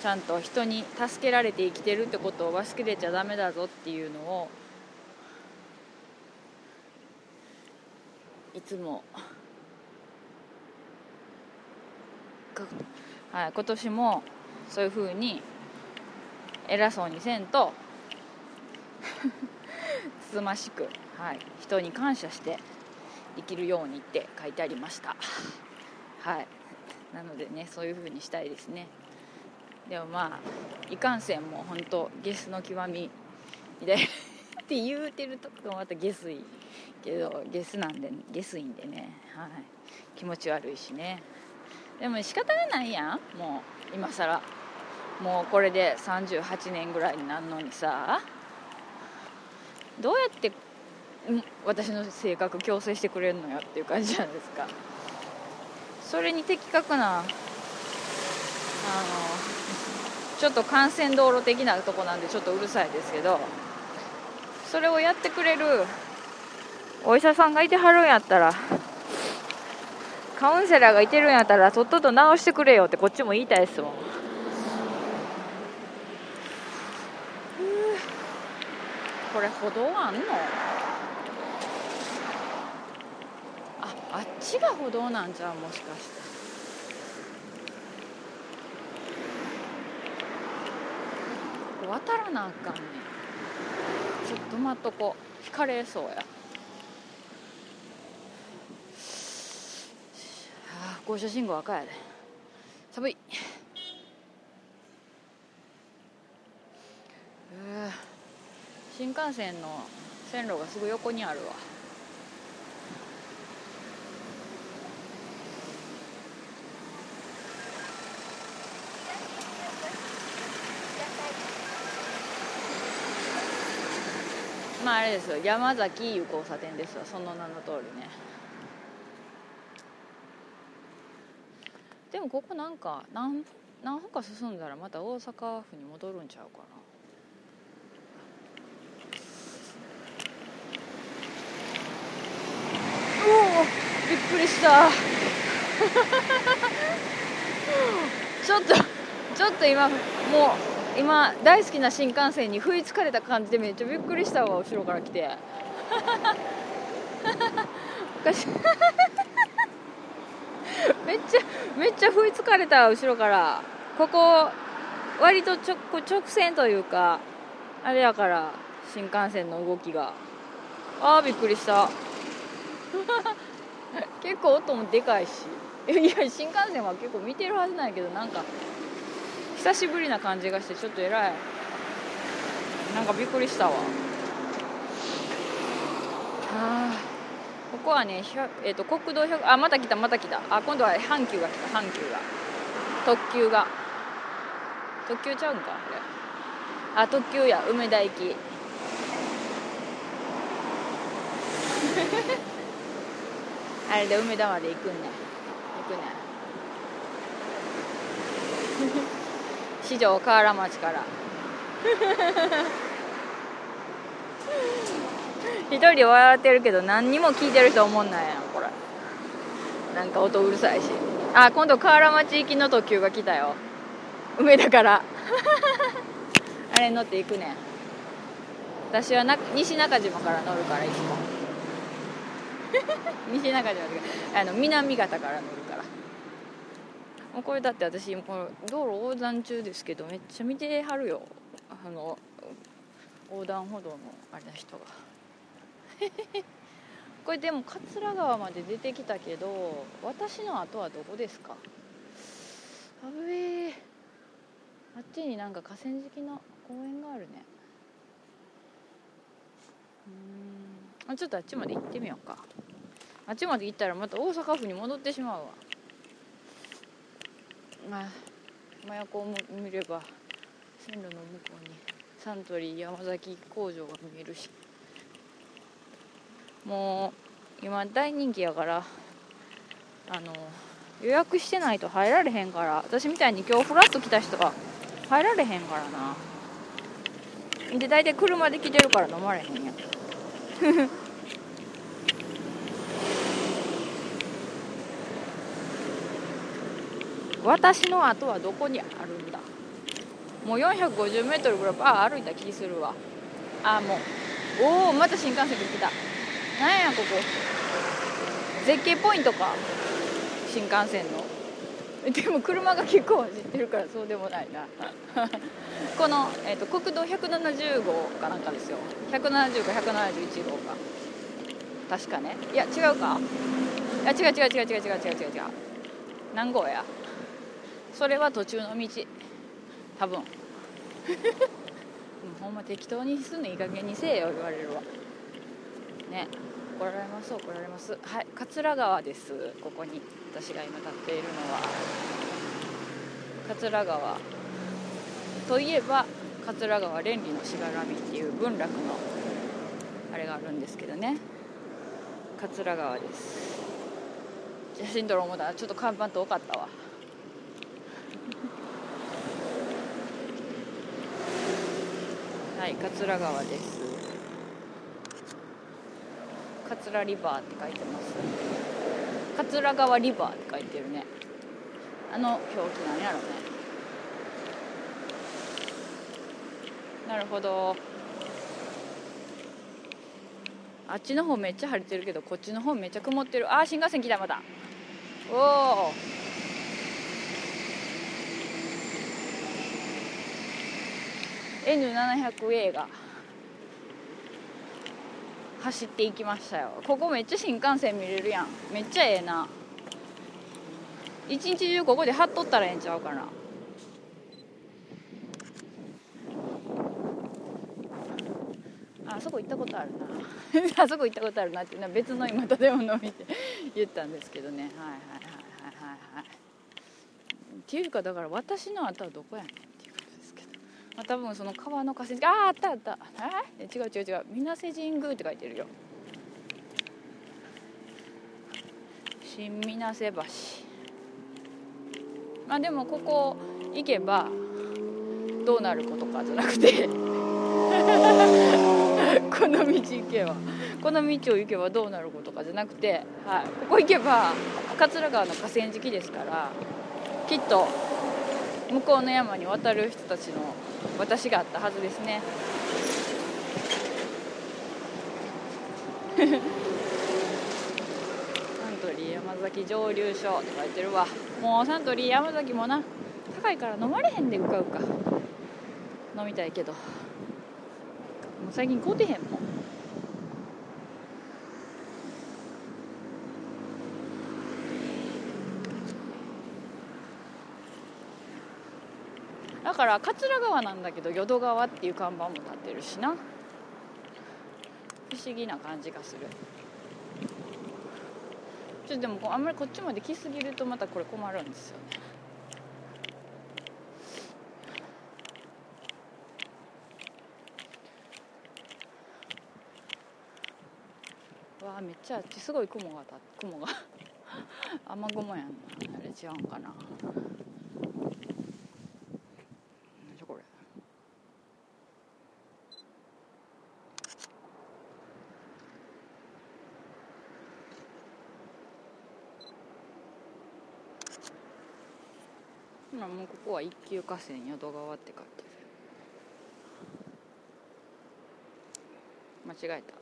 ちゃんと人に助けられて生きてるってことを忘れちゃダメだぞっていうのをいつも、はい、今年もそういうふうに偉そうにせんと つつましく、はい、人に感謝して生きるようにって書いてありました。はいなのでねそういうふうにしたいですね。でもまあいかんせんもう本当ゲスの極みでって言うてるとこまたゲスいけどゲスなんでゲスいんでね、はい、気持ち悪いしね。でも仕方がないやんもう今更。もうこれで38年ぐらいになるのにさ。どうやって私の性格矯正してくれるのよっていう感じじゃないですか。それに的確なあのちょっと幹線道路的なとこなんでちょっとうるさいですけど。それをやってくれるお医者さんがいてはるんやったらカウンセラーがいてるんやったらとっとと治してくれよってこっちも言いたいですもん。これ歩道あんの？ああっちが歩道なんじゃもしかして。渡らなあかんねん。ちょっと待っとこう。引かれそうやあ降車信号赤やで。寒い。う新幹線の線路がすぐ横にあるわ。まあれですよ。山崎いう交差点ですわ。その名の通りね。でもここなんか何何歩か進んだらまた大阪府に戻るんちゃうかな。おおびっくりした。ちょっとちょっと今もう今大好きな新幹線に不意つかれた感じでめっちゃびっくりしたわ後ろから来て。おかしいめっちゃめっちゃ不意つかれた後ろから。ここ割と直直線というかあれやから新幹線の動きが。あーびっくりした。結構音もでかいし。いや新幹線は結構見てるはずなんやけどなんか久しぶりな感じがしてちょっと偉い。なんかびっくりしたわ。あここはね、えーと、国道100あまた来たまた来た。あ今度は阪急が来た阪急が。特急が。特急ちゃうんかこれ。あ特急や梅田行き あれで梅田まで行くんね行くね。四条河原町から。一人で笑ってるけど何にも聞いてる人思んないやんこれ。なんか音うるさいし。あ今度河原町行きの特急が来たよ。梅田から。あれ乗って行くねん。私はな西中島から乗るからいつも。西中島あの南方から乗る。もうこれだって私この道路横断中ですけどめっちゃ見てはるよ。あの横断歩道のあれの人が。これでも桂川まで出てきたけど私の後はどこですか？あぶえあっちになんか河川敷の公園があるね。うん。ちょっとあっちまで行ってみようか。あっちまで行ったらまた大阪府に戻ってしまうわ。まあ真横を見れば線路の向こうにサントリー山崎工場が見えるし。もう今大人気やからあの予約してないと入られへんから私みたいに今日フラッと来た人は入られへんからな。で大体車で来てるから飲まれへんやん。私の後はどこにあるんだ？もう 450m ぐらいバー歩いた気するわ。あもう。おおまた新幹線で来た。なんやここ。絶景ポイントか。新幹線の。でも車が結構走ってるからそうでもないな。この、えーと、国道170号かなんかですよ。170か171号か。確かね。いや違うか。いや違う違う違う違う違う違う違う違う。何号や？それは途中の道。多分。ほんま適当にすんのいい加減にせえよ言われるわ。ね。怒られます怒られます。はい桂川です。ここに。私が今立っているのは。桂川。といえば桂川連理のしがらみっていう文楽のあれがあるんですけどね。桂川です。写真撮ろう思ったらちょっと看板遠かったわ。い桂川です。桂リバーって書いてます。桂川リバーって書いてるね。あの表記なんやろね。なるほど。あっちの方めっちゃ晴れてるけどこっちの方めっちゃ曇ってる。あー新幹線来たまた。おお N700A が走っていきましたよ。ここめっちゃ新幹線見れるやん。めっちゃええな。一日中ここで張っとったらええんちゃうかな。あそこ行ったことあるな。あそこ行ったことあるなっていうのは別の今建物を見て 言ったんですけどね。はいはいはいはいはいはい。っていうかだから私の後はどこやねん。まあ、多分その川の河川敷。あああったあった。え？違う違う違う。水瀬神宮って書いてるよ。新水瀬橋。まあでもここ行けばどうなることかじゃなくて。この道行けば。この道を行けばどうなることかじゃなくて、はい、ここ行けば桂川の河川敷ですからきっと向こうの山に渡る人たちの私があったはずですね。サントリー山崎蒸留所って書いてるわ。もうサントリー山崎もな高いから飲まれへんでうかうか。飲みたいけど。もう最近買うてへんもん。から桂川なんだけど淀川っていう看板も立ってるしな。不思議な感じがする。ちょっとでもあんまりこっちまで来すぎるとまたこれ困るんですよね。わあめっちゃあっちすごい雲がた雲が。雨雲やんな。あれ違うんかな何じゃこれ今もうここは一級河川淀川って書いてる。間違えた。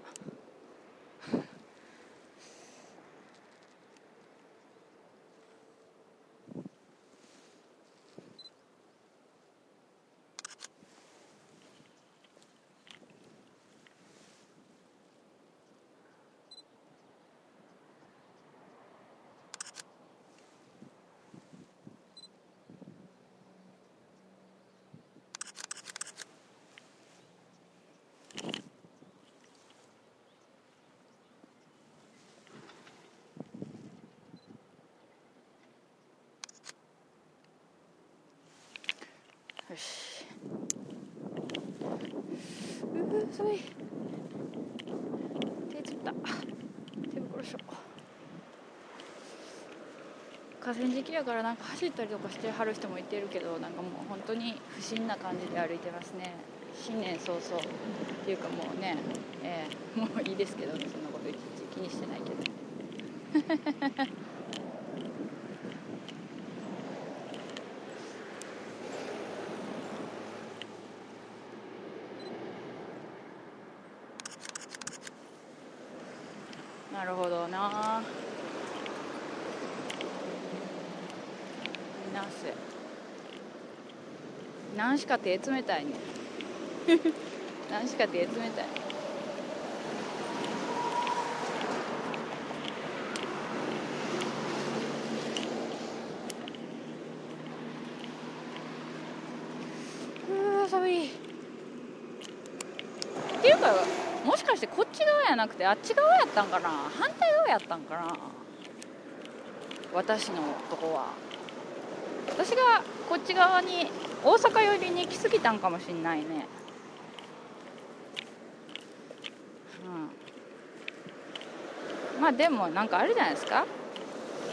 よし。うう寒い手つった。手袋しよ河川敷やからなんか走ったりとかしてはる人もいてるけどなんかもう本当に不審な感じで歩いてますね。新年早々。っていうかもうね、えー、もういいですけどねそんなこといちいち気にしてないけどなるほどななせ何しか手冷たい。ね 何しか手冷たい。うわ寒い。っていうかもしかしてこっち側やなくてあっち側やったんかな？反対側やったんかな？私のとこは。私がこっち側に大阪寄りに来すぎたんかもしんないね。うん。まあでもなんかあるじゃないですか。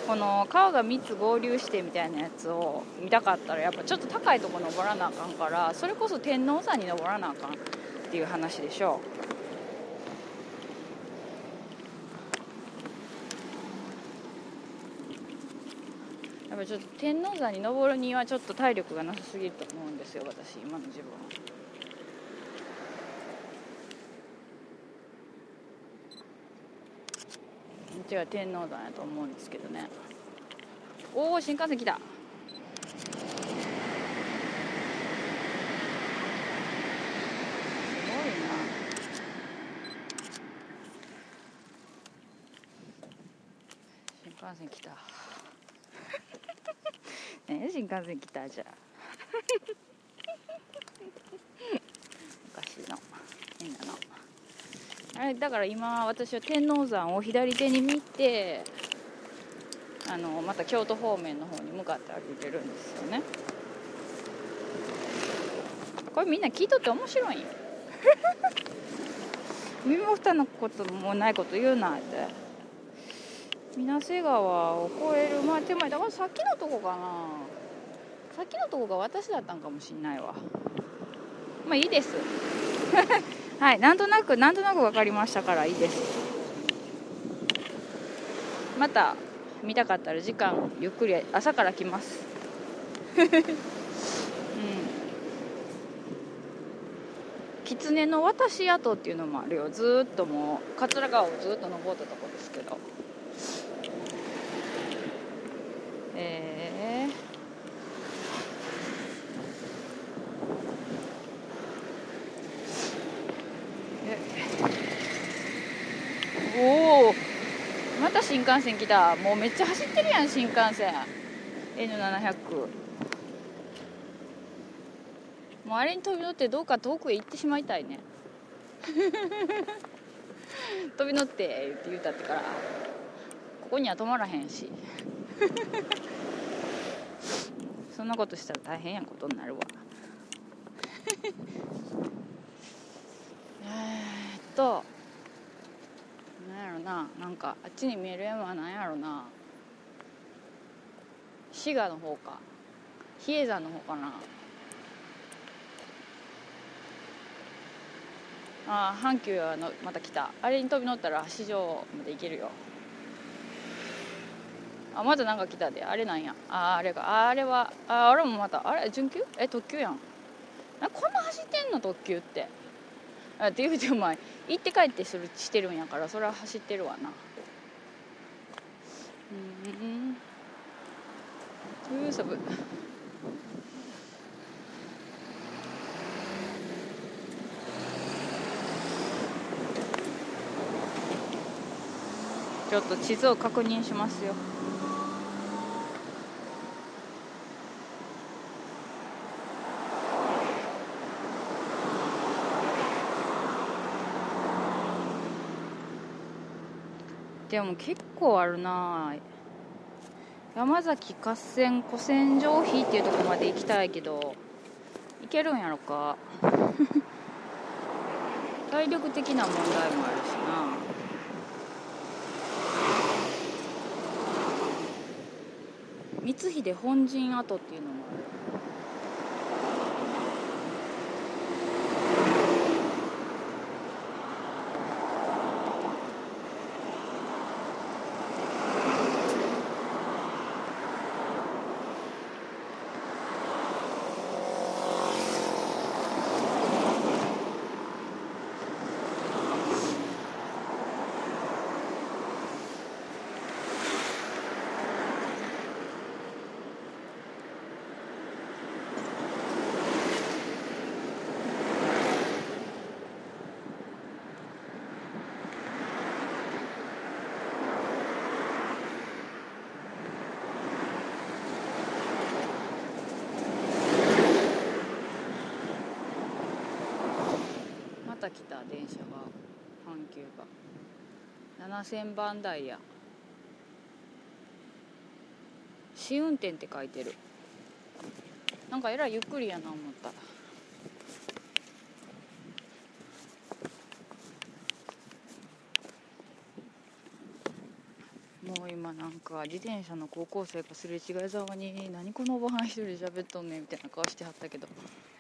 この川が3つ合流してみたいなやつを見たかったらやっぱちょっと高いとこ登らなあかんからそれこそ天王山に登らなあかんっていう話でしょう。ちょっと天王山に登るにはちょっと体力がなさすぎると思うんですよ私今の自分違う天王山やと思うんですけどね。おお新幹線来た。すごいな。新幹線来た。ね新幹線来たじゃあ おかしいの変な。のあれだから今私は天王山を左手に見てあのまた京都方面の方に向かって歩いてるんですよね。これみんな聞いとって面白いん？よ 身も蓋のこともないこと言うなって水瀬川を越える。まあ手前だからさっきのとこかな。さっきのとこが私だったんかもしんないわ。まあいいです。はいなんとなくなんとなく分かりましたからいいです。また見たかったら時間ゆっくり朝から来ます。うん。狐の渡し跡っていうのもあるよ。ずーっともう桂川をずっと登ったとこですけど。えー、え。おおまた新幹線来た。もうめっちゃ走ってるやん新幹線。N700 もうあれに飛び乗ってどうか遠くへ行ってしまいたいね。飛び乗ってって言うたってから。ここには止まらへんし。そんなことしたら大変やことになるわ。えーっとなんやろな。なんかあっちに見える山は何やろな。滋賀の方か。比叡山の方かな。ああ阪急はのまた来た。あれに飛び乗ったら市場まで行けるよ。あまたなんか来たで。あれなんや。ああれか。ああれはああれもまた。あれ準急？え特急やん。あこんな走ってんの？特急って。あって言うてもまあ行って帰ってするしてるんやから。それは走ってるわな。うん。うー寒いちょっと地図を確認しますよ。でも結構あるな。山崎合戦古戦場碑っていうとこまで行きたいけど行けるんやろか。体力的な問題もあるしな。光秀本陣跡っていうのもある。電車が阪急が。7000番台や試運転って書いてる。なんかえらいゆっくりやな思った。もう今なんか自転車の高校生がすれ違いざまに「何このおばはん一人で喋っとんねん」みたいな顔してはったけど。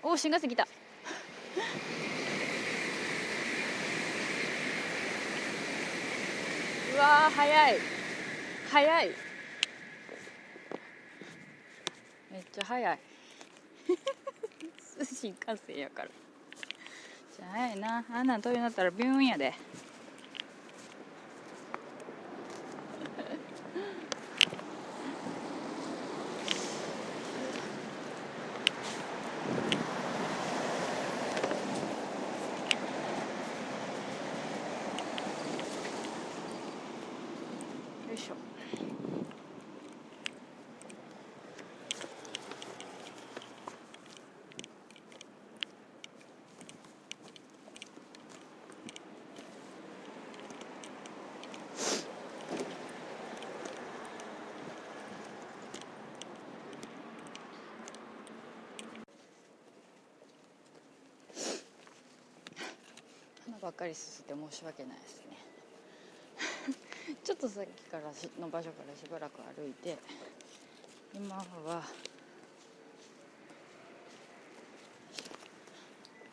おお新幹線来た。わー早い。早い。めっちゃ早い。新幹線やから。じゃあ早いな。あんなん飛びなったらビューンやで。かりすすって申し訳ないですね。ちょっとさっきからの場所からしばらく歩いて今は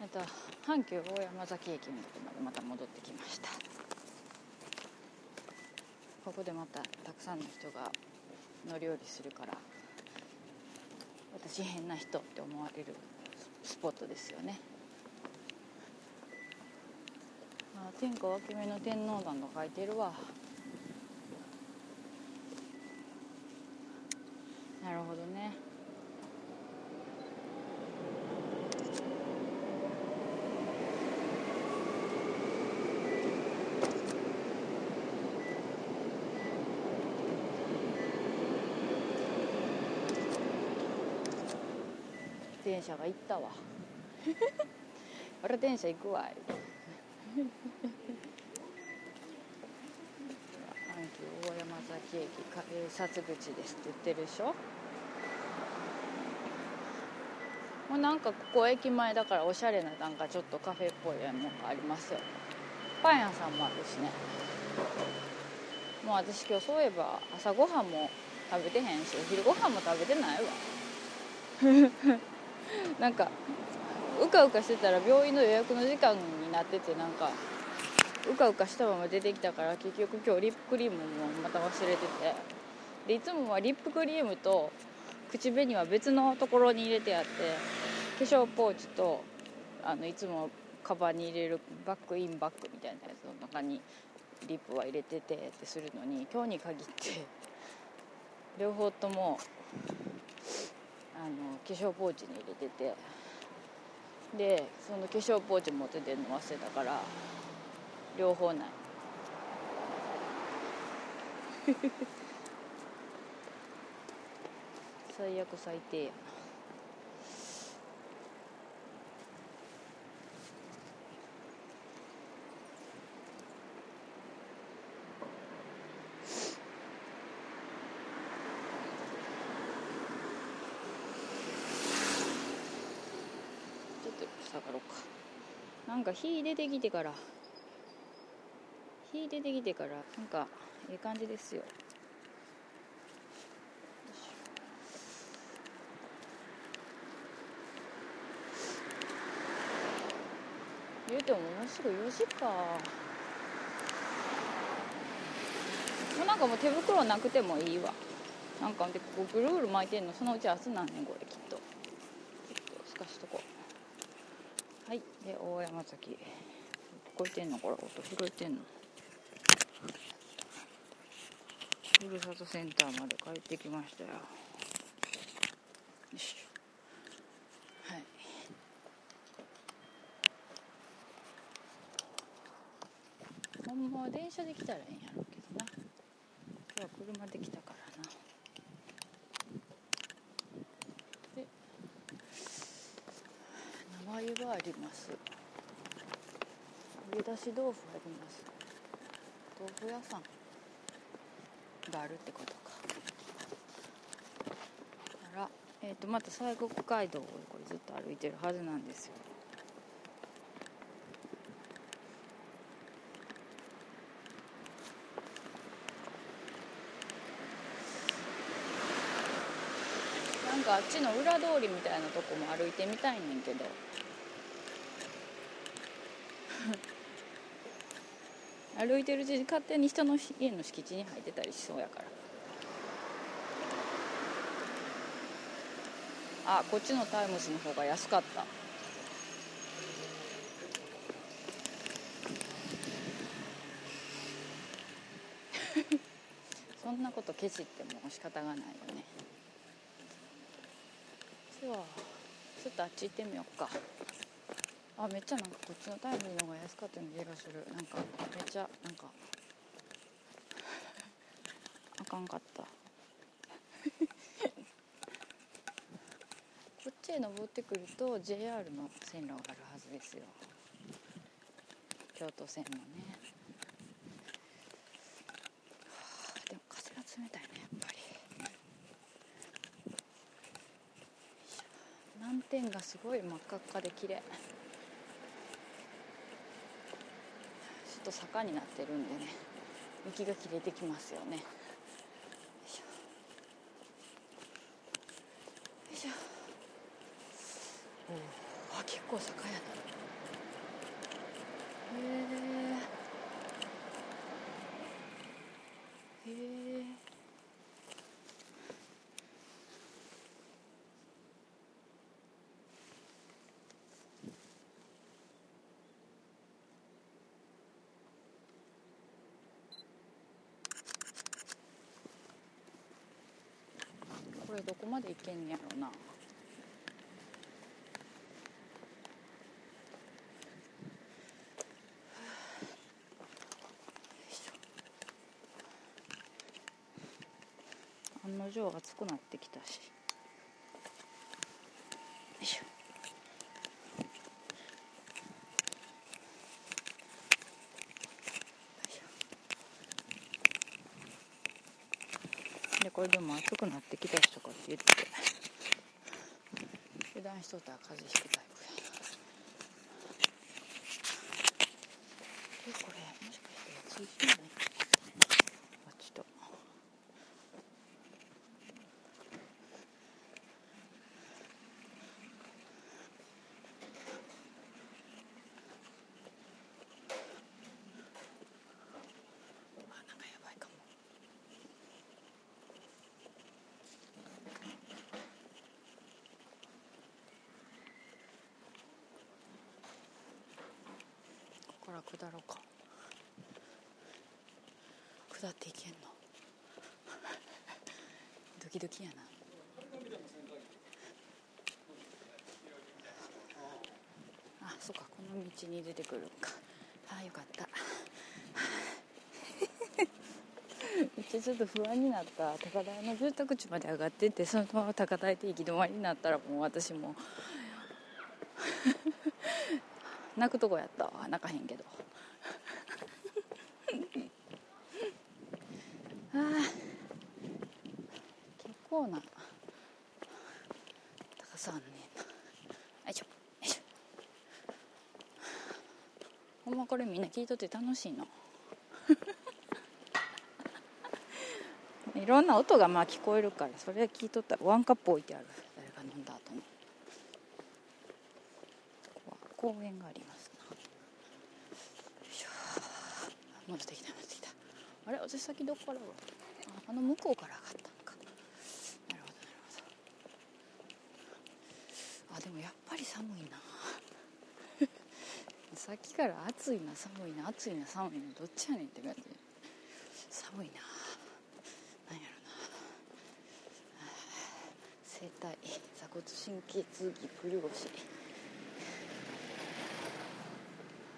えっと阪急大山崎駅のとこまでまた戻ってきました。ここでまたたくさんの人が乗り降りするから私変な人って思われるスポットですよねあ天下分け目の天皇団と書いてるわ。なるほどね。電車が行ったわ。俺電車行くわ阪急大山崎駅改札口ですって言ってるでしょ？もうなんかここ駅前だからおしゃれななんかちょっとカフェっぽいものがありますよ。パン屋さんもあるしね。もう私今日そういえば朝ごはんも食べてへんしお昼ごはんも食べてないわ。なんかうかうかしてたら病院の予約の時間になっててなんかうかうかしたまま出てきたから結局今日リップクリームもまた忘れてて。でいつもはリップクリームと口紅は別のところに入れてあって化粧ポーチとあのいつもカバンに入れるバックインバッグみたいなやつの中にリップは入れててってするのに今日に限って両方ともあの化粧ポーチに入れてて。でその化粧ポーチ持って出るの忘れたから両方ない。最悪最低や。ちょっと下がろうか。なんか火出てきてから火出てきてからなんかええ感じですよ。言うてももうすぐ4時か。もうなんかもう手袋なくてもいいわ。なんかでここぐるぐる巻いてんの。そのうち明日なんねこれきっと。ちょっと透かしとこう。はい。で大山崎。聞こえてんのこれ。音拾えてんの。ふるさとセンターまで帰ってきましたよ。よしはい。ほんまは電車で来たらええんやろうけどな。今日は車で来たからな。で生湯があります。揚げ出し豆腐あります。豆腐屋さんがあるってことか。あら。えっ、とまた西国街道をこれずっと歩いてるはずなんですよ。なんかあっちの裏通りみたいなとこも歩いてみたいねんけど。歩いてるうちに勝手に人の家の敷地に入ってたりしそうやから。あこっちのタイムズの方が安かった。そんなことケチっても仕方がないよね。ではちょっとあっち行ってみようか。あめっちゃなんかこっちのタイムの方が安かったような気がする。なんかめっちゃなんか。あかんかった。こっちへ登ってくると JR の線路があるはずですよ。京都線のね。あでも風が冷たいねやっぱり。南天がすごい真っ赤っかで綺麗ちょっと坂になってるんでね雪が切れてきますよねよいしょよいしょおおあ結構坂やなへえへえこれどこまでいけんやろな。案の定暑くなってきたしよいしょよいしょでこれでも暑くなってきたしとかって言って油断しとったら風邪ひくタイプや。えこれもしかして通じないあちょっとあなんかやばいかもここから下ろうか。下っていけんの。ドキドキやな。あそっかこの道に出てくるんか。ああよかった。めっちゃちょっと不安になった。高台の住宅地まで上がってってそのまま高台で行き止まりになったらもう私も泣くとこやった。わ泣かへんけど。あー。結構な。高さあんねんな。よいしょ。よいしょ。ほんまこれみんな聞いとって楽しいの。いろんな音がまあ聞こえるからそれ聞いとったらワンカップ置いてある。誰が飲んだ後に公園がありますなよいしょ戻ってきた戻ってきたあれ私先どこから？ああの向こうから上がったのか。なるほどなるほど。あでもやっぱり寒いな。さっきから暑いな寒いな暑いな寒いな。どっちやねんって感じ。寒いな。なんやろな。生体鎖骨神経痛ぎっくり腰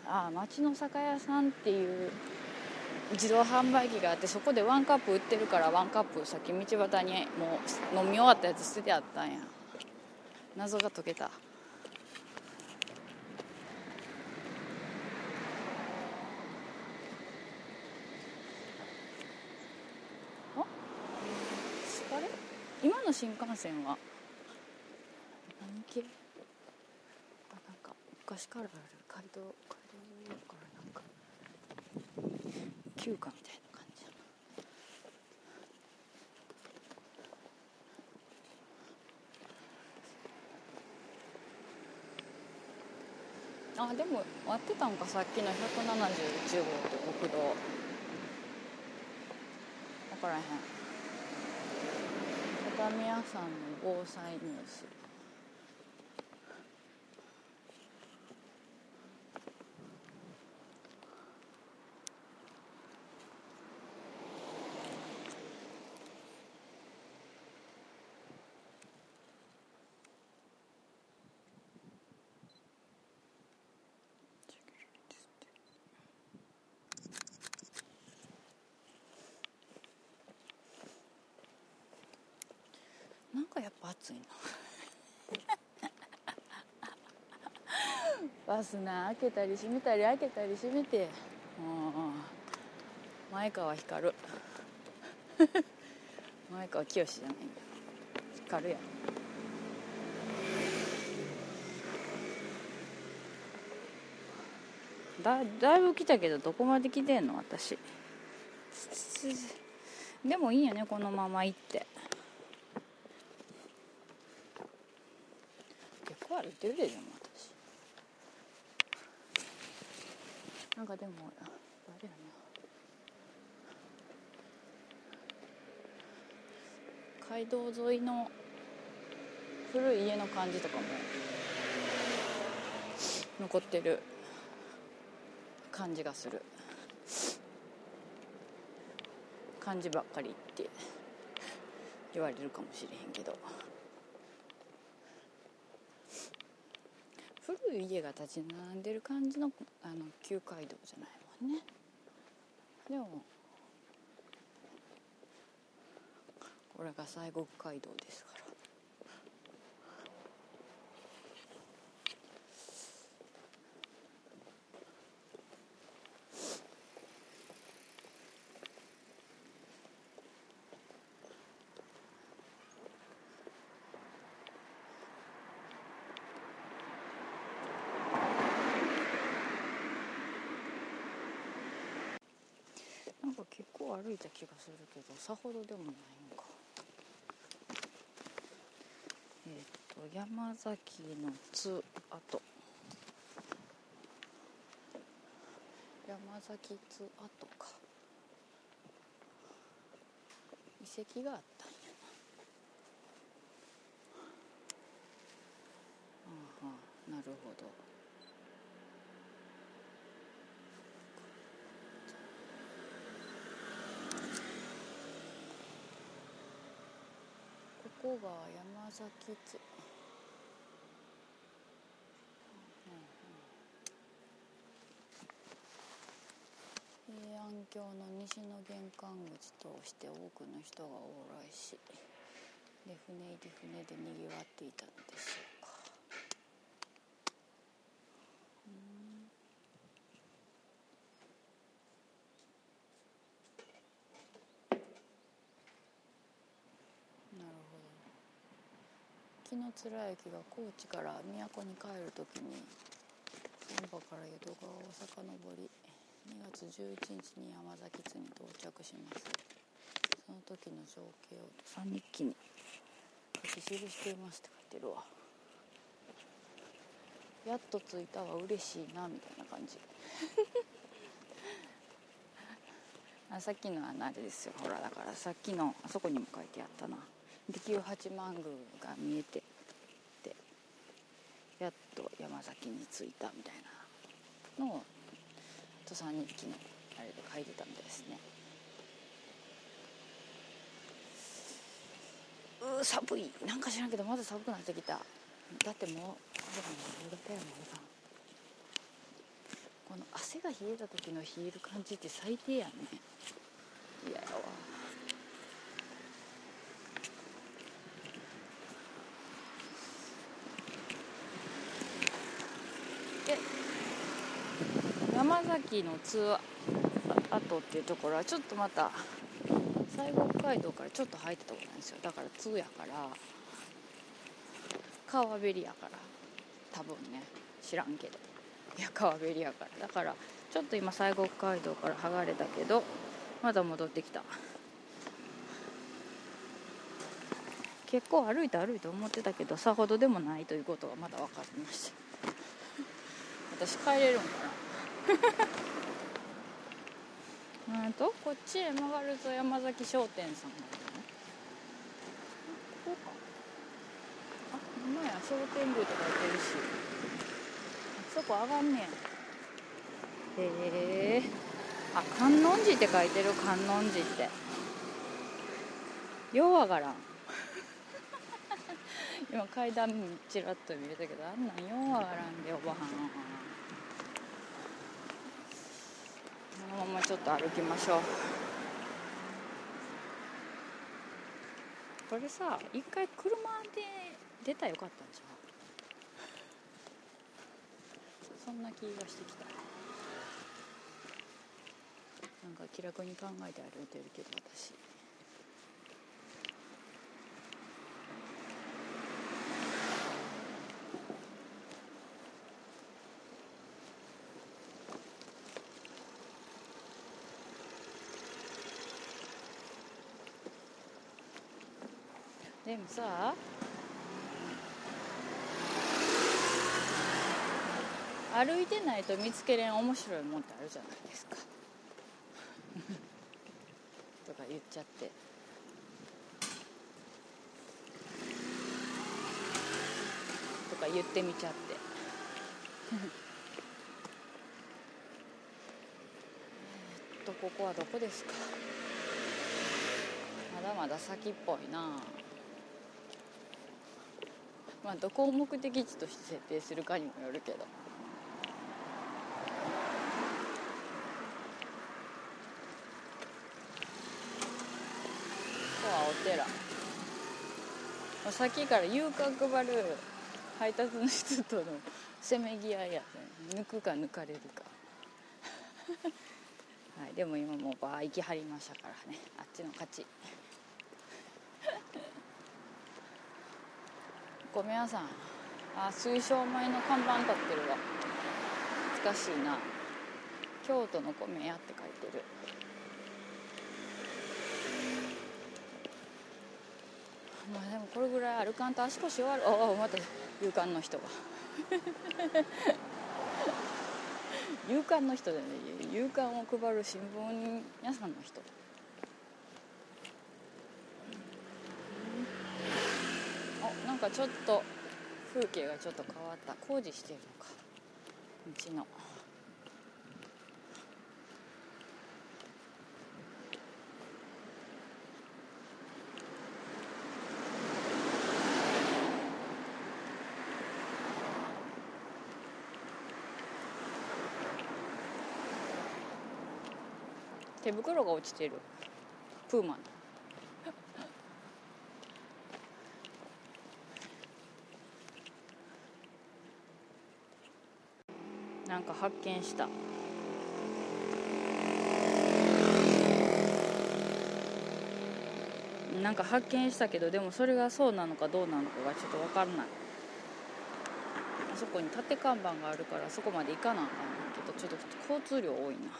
ああ町の酒屋さんっていう自動販売機があってそこでワンカップ売ってるからワンカップさっき道端にもう飲み終わったやつ捨ててあったんや。謎が解けた。あ？あれ？今の新幹線は？何系？あなんか昔からある。街道街道からなんか旧家みたいな感じあでも割ってたんかさっきの171号って国道。分からへん。畳屋さんの防災ニュースかやっぱ暑いな バスな開けたり閉めたり開けたり閉めて。うん。前川光。前川清じゃないんだ光るや。だだいぶ来たけどどこまで来てんの？私。でもいいよねこのまま行って。てるででも私。なんかでもあれやな街道沿いの古い家の感じとかも残ってる感じがする。感じばっかりって言われるかもしれへんけど。い家が立ち並んでる感じのあの旧街道じゃないもんね。でもこれが西国街道ですからなんか結構歩いた気がするけどさほどでもないんか。えっ、と山崎の津跡。山崎津跡か。遺跡があったんやな。ああなるほど。ここが山崎津平安京の西の玄関口として多くの人が往来しで船入り船でにぎわっていたのでしょうかなるほど紀貫之が高知から都に帰る時に本場から江戸川を遡り2月11日に山崎津に到着しますその時の情景を三日記に書き記していますって書いてるわ。やっと着いたわ嬉しいなみたいな感じ。あさっきのあのあれですよ。ほらだからさっきのあそこにも書いてあったな。利休八幡宮が見えて。と山崎に着いたみたいなのを土佐日記のあれで書いてたみたいですね。うー寒い。なんか知らんけどまだ寒くなってきた。だってもう夕方やもんさこの汗が冷えた時の冷える感じって最低やんね。嫌やわで山崎の通跡っていうところはちょっとまた西国街道からちょっと入ってたところなんですよ。だから通やから川べりやから多分ね。知らんけど。いや川べりやから。だからちょっと今西国街道から剥がれたけどまだ戻ってきた。結構歩いて歩いて思ってたけどさほどでもないということがまだ分かりました私帰れるんかな？うんとこっちへ曲がると山崎商店さんなんだよねここか。あほんまや商店街とか言ってるし。あそこ上がんねやへえあ観音寺って書いてる観音寺って。ようわからん。今階段ちらっと見れたけどあんなんようわからんでおばはんこのままちょっと歩きましょう。これさ一回車で出たらよかったんちゃうそんな気がしてきた。なんか気楽に考えて歩いてるけど私。でもさ歩いてないと見つけれん面白いもんってあるじゃないですか。とか言っちゃって。とか言ってみちゃって。えっとここはどこですか？まだまだ先っぽいな。まあどこを目的地として設定するかにもよるけど。ここはお寺。さっきから夕刊配る配達の人とのせめぎ合いやね。抜くか抜かれるか。はいでも今もうバー行きはりましたからね。あっちの勝ち。米屋さんあ水晶米の看板立ってるわ。懐かしいな。京都の米屋って書いてる。まあでもこれぐらい歩かんと足腰悪い。ああまた勇敢の人が。勇敢の人でね。勇敢を配る新聞屋さんの人おなんかちょっと風景がちょっと変わった。工事してるのか。道の。手袋が落ちてる。プーマンなんか発見した。なんか発見したけどでもそれがそうなのかどうなのかがちょっと分かんない。あそこに縦看板があるからそこまで行かなあかんけどちょっと交通量多いな。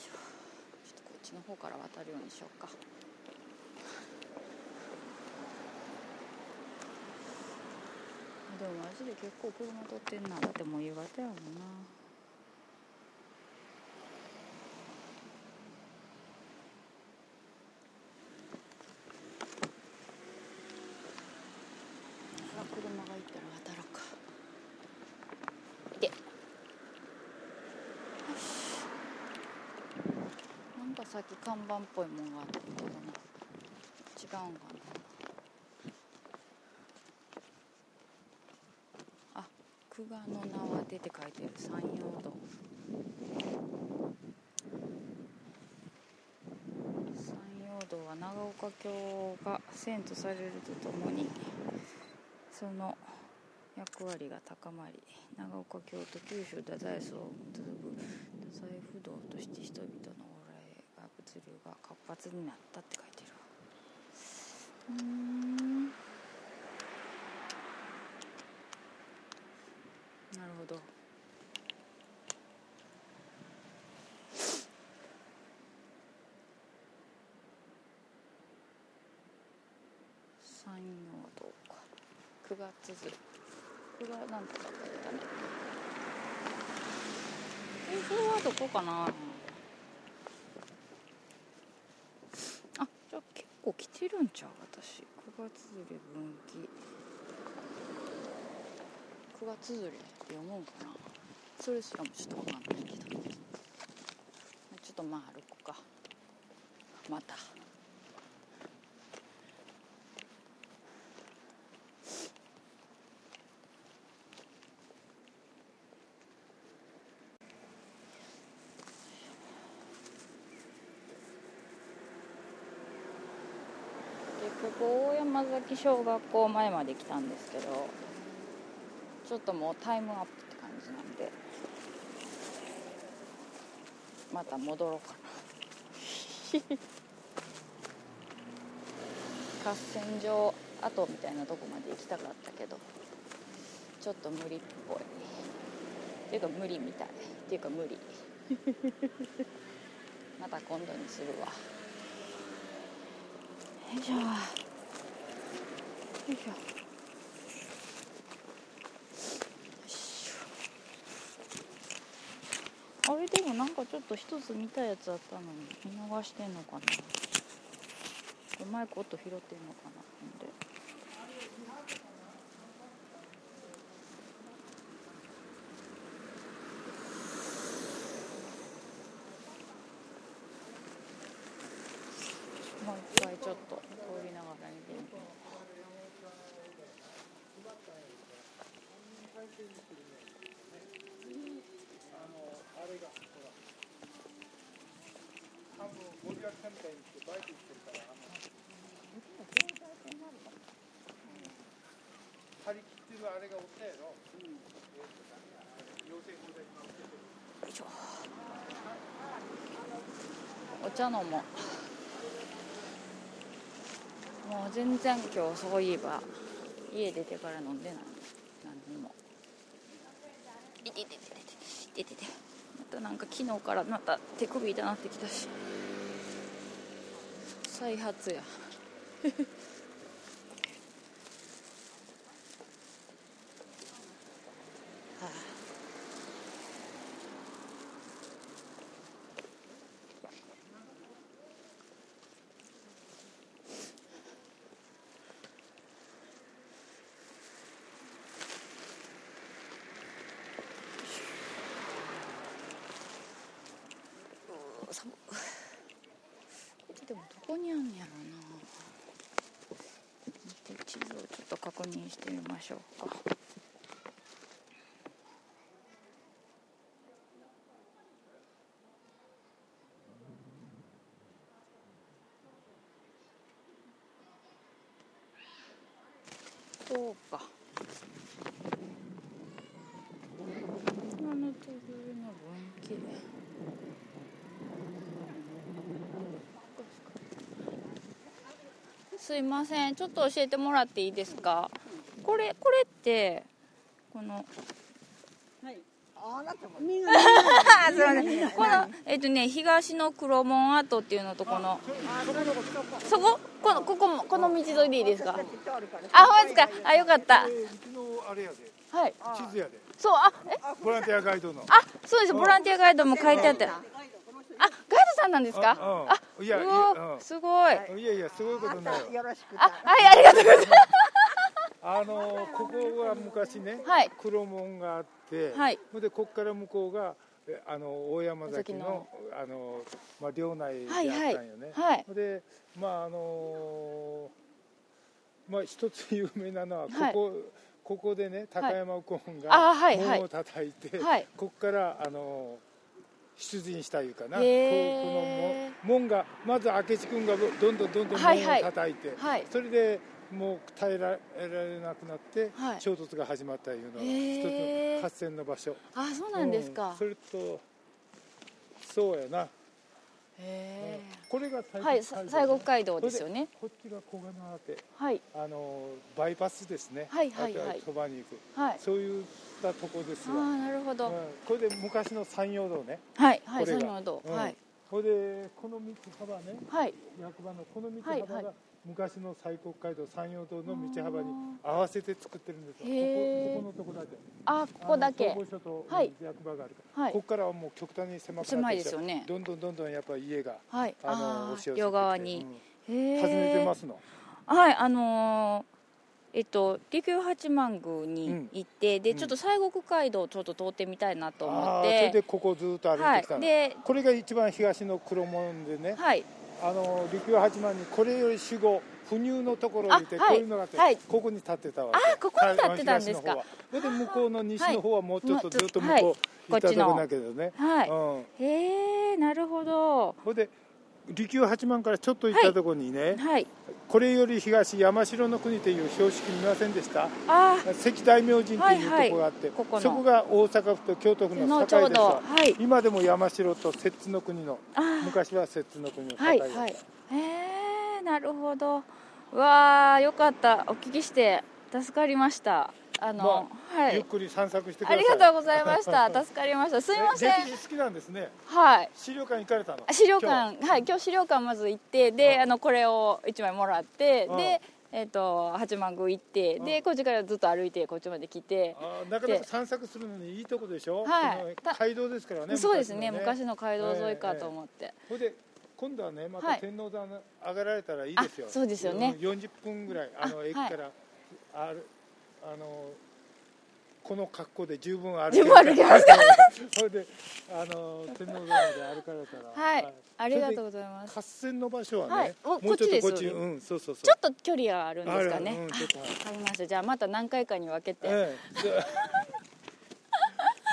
ちょっとこっちの方から渡るようにしようか。でもマジで結構車通ってんなだってもう夕方やもんな。あ車が行ったら渡ろうかでよしなんかさっき看板っぽいもんがあったけどな。違うんかなあ久我の名は出て書いてる。山陽道山陽道は長岡京が遷都されるとともにその役割が高まり長岡京と九州太宰府を結ぶ太宰府道として人々の往来が物流が活発になったって書いてるわうーんなるほど山陽道か9月ず9月なんとかだったね。えそれはどこかな。あじゃあ結構来てるんちゃう？私。9月ずれ分岐。9月ずれって読むんかな。それすらもちょっとわかんないけど。ちょっとまあ歩こうか。またここ大山崎小学校前まで来たんですけどちょっともうタイムアップって感じなんでまた戻ろうかな。合戦場跡みたいなとこまで行きたかったけどちょっと無理っぽい。っていうか無理みたい。っていうか無理。また今度にするわ。よいしょよよいしょ。あれでもなんかちょっと一つ見たやつあったのに見逃してんのかな。うまいこと拾ってんのかな。はあれがおったや、お茶飲もう。もう全然今日そういえば家出てから飲んでない。何にも。いててててててて。またなんか昨日からまた手首痛なってきたし。再発や。してみましょうか。そうか。今の手首の分岐すいません。ちょっと教えてもらっていいですか？これこれってこのあなたも すいません。このえっとね東の黒門跡っていうのとこのそここのここもこの道沿いでいいですか？あほんですか？あよかった。うちのあれやで、はい。地図やで、そうあえ？ボランティアガイドの。あそうです。ボランティアガイドも書いてあってあガイドさんなんですか？あいやすごい。い。やいや、すごいことないよ。よろしく。あはいありがとうございますあのここは昔ね、はい。黒門があって、はい。でここから向こうがえあの大山崎のあのまあ領内であったんよね。はいほんでまああのまあ一つ有名なのはこはい。こ、ここでね高山右近あがはいはい。門を叩いて、はい。ここからあの出陣したいうかな、ここの門門がまず明智君がどんどんどんどん門をはいはい叩いて、はい。それでもう耐えられなくなって、はい。衝突が始まったいうのが一つの合戦の場所。あそうなんですうかん。それとそうやな、へこれがえはいさ西国街道ですよね。こっちが小金川家はい。あのバイパスですね。はいはいはい。そばに行く。はい。そういったとこですあわ、あなるほど、うん。これで昔の山陽道ね。はいはい山陽道、うん。はい。これでこの道幅ね。はい。役場のこの道はいはい。幅が昔の西国街道山陽道の道幅に合わせて作ってるんですよ。ここここのとこだけ。あここだけ。はい。役場があるから、はい。ここからはもう極端に狭くなって狭いですよね。どんどんどんどんやっぱり家がはい。あのあ押し寄せて側に、うん。訪ねてますの？はいあのーえっと琉球八幡宮に行って、でうん。ちょっと西国街道をちょっと通ってみたいなと思っあーそれてでここずっと歩いはいてきたの、でこれが一番東の黒門でね、はいあの琉球八幡にこれより守護不入のところを見てこういうのがあって、はい。ここに立ってたわけ。あここに立ってたんですか。それで向こうの西の方はもうちょっとはいずっと向はいこう行ったところだけどね、はい。うん。へえなるほど。ほいで利休八幡からちょっと行ったところにね、はい。これより東山城の国という標識見ませんでした？あ関大明神というとこはい。はいがあって、ここの。そこが大阪府と京都府の境ですわはい。今でも山城と摂津の国の昔は摂津の国の境です、はい。はいへえなるほど。うわあよかった。お聞きして助かりましたあの、はい。ゆっくり散策してください。ありがとうございました。助かりました。すいません。え歴史好きなんですね。はい。資料館行かれたの？あ資料今館はい今日資料館まず行ってでうん。あのこれを1枚もらってうん。でえっ、と八幡宮行ってうん。でこっちからずっと歩いてこっちまで来てあーなかなか散策するのにいいとこでしょ、はい。街道ですからねそうですね。昔昔の街道沿いかと思って、ほいで今度はねまたはい。天王山上がられたらいいですよ、あそうですよね。うん40分ぐらいあのあ駅からあるあのこの格好で十分歩十分歩けますか？それであの天王山まで歩かれたら。はい、ありがとううございます。合戦の場所はね、はい。おもうちょっとこっちうんそうそうそう。ちょっと距離があるんですかね。あるうんちょっと。あるわかりました。じゃあまた何回かに分けて、ええ。で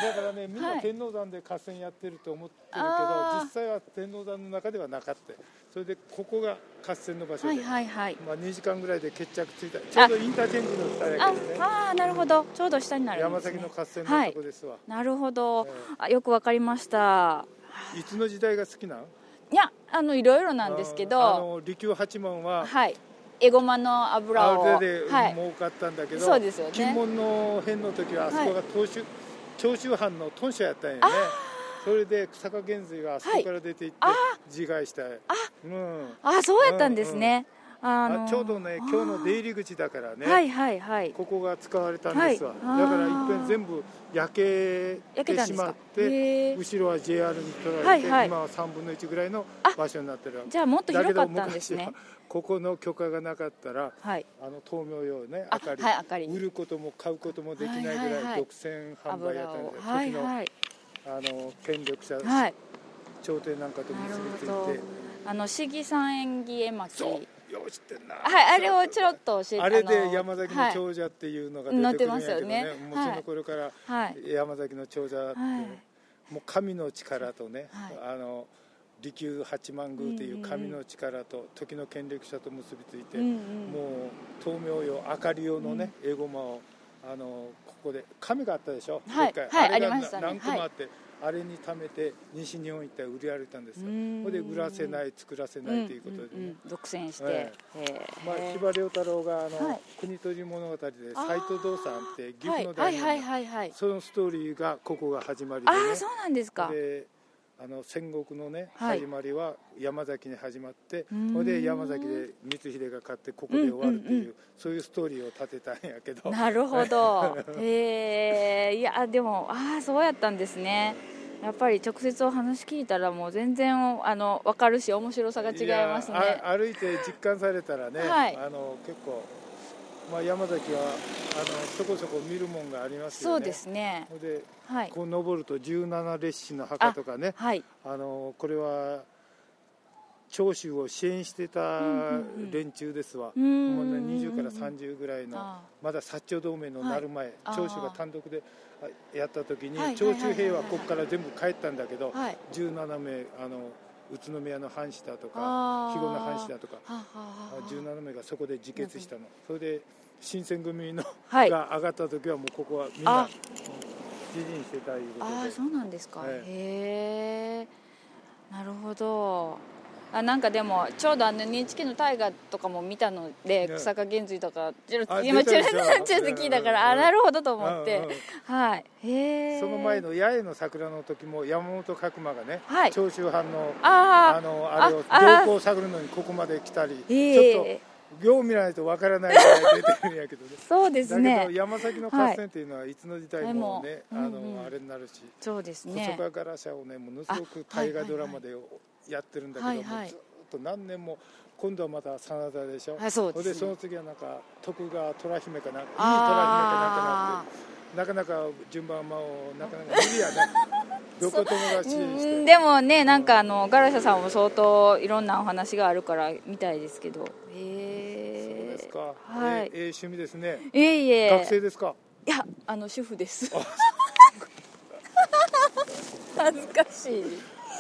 だからねみんはない。天王山で合戦やってると思ってるけど、あー。実際は天王山の中ではなかったそれでここが合戦の場所で、はいはいはい。まあ、2時間ぐらいで決着ついた。ちょうどインターチェンジの下やあけどね。あーなるほど。ちょうど下になるん山崎の合戦のとこですわ、なるほど、えあよくわかりました。い、つの時代が好きなん？いやあのいろいろなんですけあどの利休八幡ははい。エゴマの油を。あれではい。儲かったんだけど、そうですよね。金門の変の時はあそこが東州、長州藩の屯所やったんやねそれで草加源水があそこから出ていって、自害したうん。あそうやったんですね、あのあちょうどね今日の出入り口だからね、はいはいはい。ここが使われたんですわ、はい。あー。だからいっぺん全部焼けてしまっへてー。後ろは JR に取られて、はいはい。今は3分の1ぐらいの場所になってるじゃあもっとだけど広かったんですね。昔はここの許可がなかったらはい。あの灯明用ねあ明かり,、はいり。売ることも買うこともできないぐらいはいはいはい。独占販売やったんで、はい時の,、はいあの権力者、はい。朝廷なんかとな結びついて。あの市議三縁起絵巻。そう。よう知ってんな。はいあれをちょろっと教えてあれので山崎のはい長者っていうのが出てくるんやけどね,、載ってますよね。もうその頃からはい。山崎の長者っていう、はい。もう神の力とね、はい。あの利休八幡宮という神の力と時の権力者と結びついて、うんうん。もう灯明用明かり用のね、エゴマをあのここで亀があったでしょ、はいはいあれがありましたね。何個もあって、あれに貯めて西日本一帯売り歩いたんですよ。うーん。それで売らせない作らせないということでね、んんん。独占して、えへー。まあ、司馬遼太郎があの、はい。国取り物語で斎藤道さんって岐阜の大名、はいはいはいはいそのストーリーがここが始まりでね。ああそうなんですか。であの戦国のね、はい。始まりは山崎に始まってそれで山崎で光秀が勝ってここで終わるっていう,、うんうんうん。そういうストーリーを立てたんやけど。なるほど。へえいやでもああそうやったんですね。やっぱり直接お話聞いたらもう全然あの分かるし面白さが違いますね。歩いて実感されたらね、はい。あの結構、まあ、山崎はあのそこそこ見るもんがありますよね。そうですね。ではい。こう登ると17列子の墓とかね。はい。あのこれは長州を支援してた連中ですわ、うんうん。うんもうね、20から30ぐらいのあまだ薩長同盟のなる前、あー長州が単独であやった時に、はい長州兵はここから全部帰ったんだけど、はい。17名あの宇都宮の藩士だとか肥後の藩士だとかはあはあはあ17名がそこで自決したの。それで新選組の、はい。が上がった時はもうここはみんなあ。自陣してたいうことでああそうなんですか、えへえなるほど。あなんかでもちょうどあの NHK の大河とかも見たので、ね。草加源水とか今チュルチュルって聞いたから、うん。あなるほどと思って、はい。へえその前の八重の桜の時も山本角馬がね、はい。長州藩のあれを動向を探るのにここまで来たり、えちょっえとよう見ないとわからないぐらい出てるんやけどね。そうですね。ど山崎の合戦っていうのはいつの時代もね、はいあの、うんうん。あれになるし。そうです細ね。川ガラシャをねものすごく大河ドラマでやってるんだけど、はいはい。ずっと何年も今度はまた真田でしょ、はいそうですね。でその次はなんか徳川虎姫かないい虎姫かなんかあなってなかなか順番間をなかなか無理やねどこ友達うにしでもねなんかあのガラシャさんも相当いろんなお話があるからみたいですけど。へえか、はい。ええええ趣味ですね。いえいえ。学生ですか？いやあの主婦です。恥ずかしい。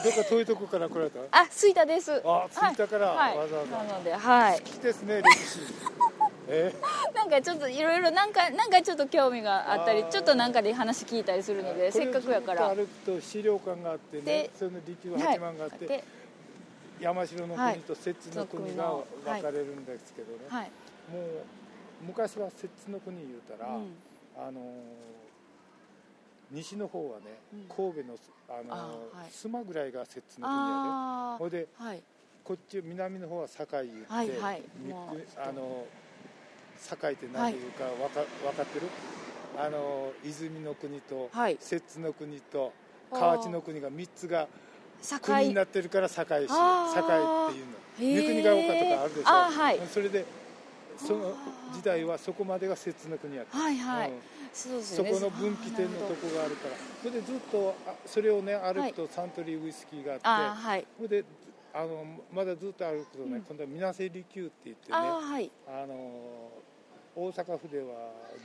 どっか遠いとこから来られた？あ吹田です。あ吹田から。はい。わざわざ、なのではい。好きですね歴史。え？なんかちょっといろいろなんかなんかちょっと興味があったりちょっとなんかで話聞いたりするのでせっかくやから。歩くと資料館があってねでその利休はい八幡があって、で山城の国と摂津の国がはい。分かれるんですけどね、はいもう昔は摂津の国言うたら、うん。あのー西の方はね、うん。神戸の、あのーあはい。須磨ぐらいが摂津の国やで。あほいであはい。こっち南の方は堺言って、はいはい。あの堺って何ていうかわか,、分かってる？あの泉の国とはい。摂津の国と河内の国が3つが国堺になってるから堺市堺っていうの。三国が丘とかあるでしょ。はい。それでその時代はそこまでが摂津の国やった、はいはい、うん。そうですね。そこの分岐点のとこがあるから。それでずっとあそれをね歩はいくとサントリーウイスキーがあって、はい。それであのまだずっと歩くとね、うん。今度は水瀬離宮って言ってね。ああはい。あの大阪府では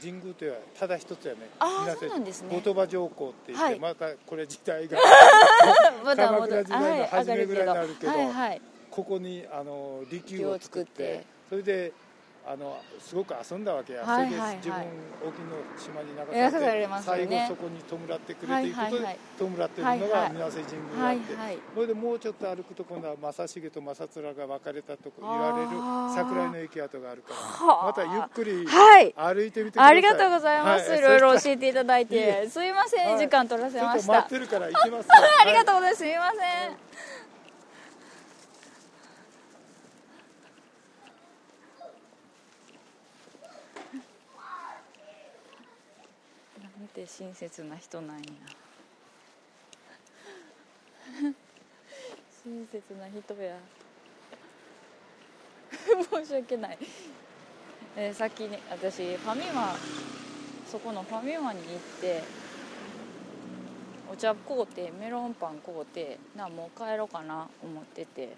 神宮というのはただ一つやね。水瀬そうなんですね。後鳥羽上皇って言って、はい。またこれ時代が まだま鎌倉だ時代の初めぐらいになるけどはいはい。ここにあの離宮を作って離宮を作って。それであのすごく遊んだわけや、はいはいはい。それで自分沖の島に流流さされて、ね。最後そこに弔ってくれということで、はいはいはい。弔ってるのはいはい。が水瀬神宮はいがあって、はい。それでもうちょっと歩くと今度は正成と正面が分かれたとこ言われる桜井の駅跡があるからはあ。またゆっくりはい。歩いてみてください。ありがとうございます、、はい。ろいろそし教えてい。ただいてすいません、はい時間取らせました。ちょっと待ってるから行きます ありがとうございます。すみませんなんて親切な人なんや。親切な人や。申し訳ない、えー、さっきね私ファミマそこのファミマに行ってお茶買うてメロンパン買うてなもう帰ろうかな思ってて。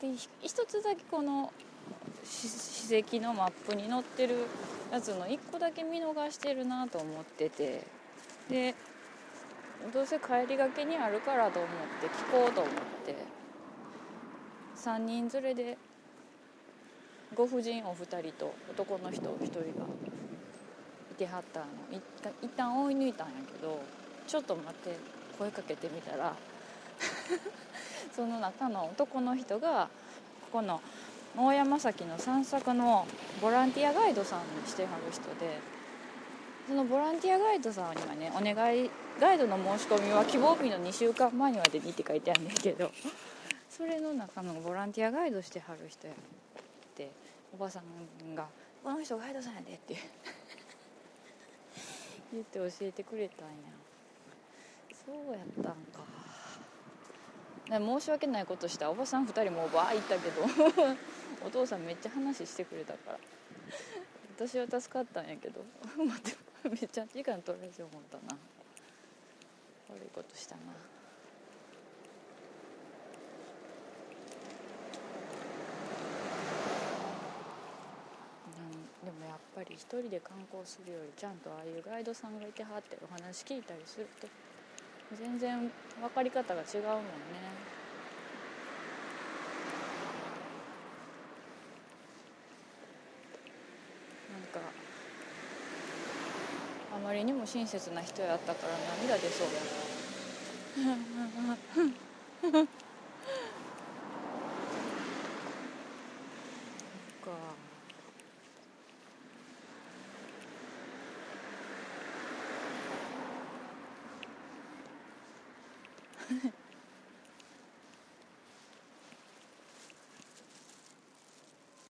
で一つだけこの史跡のマップに載ってるやつの1個だけ見逃してるなと思ってて。でどうせ帰りがけにあるからと思って聞こうと思って。3人連れでご婦人お二人と男の人一人が。いてはったの。い一旦追い抜いたんやけどちょっと待って声かけてみたら。その中の男の人がここの大山崎の散策のボランティアガイドさんにしてはる人でそのボランティアガイドさんにはねお願いガイドの申し込みは希望日の2週間前にまでにって書いてあるんですけどそれの中のボランティアガイドしてはる人やっておばさんが「この人ガイドさんやで」って 言って教えてくれたんや。そうやったんか。申し訳ないことしたおばさん2人もバー行ったけど。お父さんめっちゃ話してくれたから。私は助かったんやけど。待ってめっちゃ時間取られて思ったな。悪いことしたな。でもやっぱり一人で観光するよりちゃんとああいうガイドさんがいてはってお話聞いたりすると全然分かり方が違うもんね。あまりにも親切な人やったから涙出そうやな。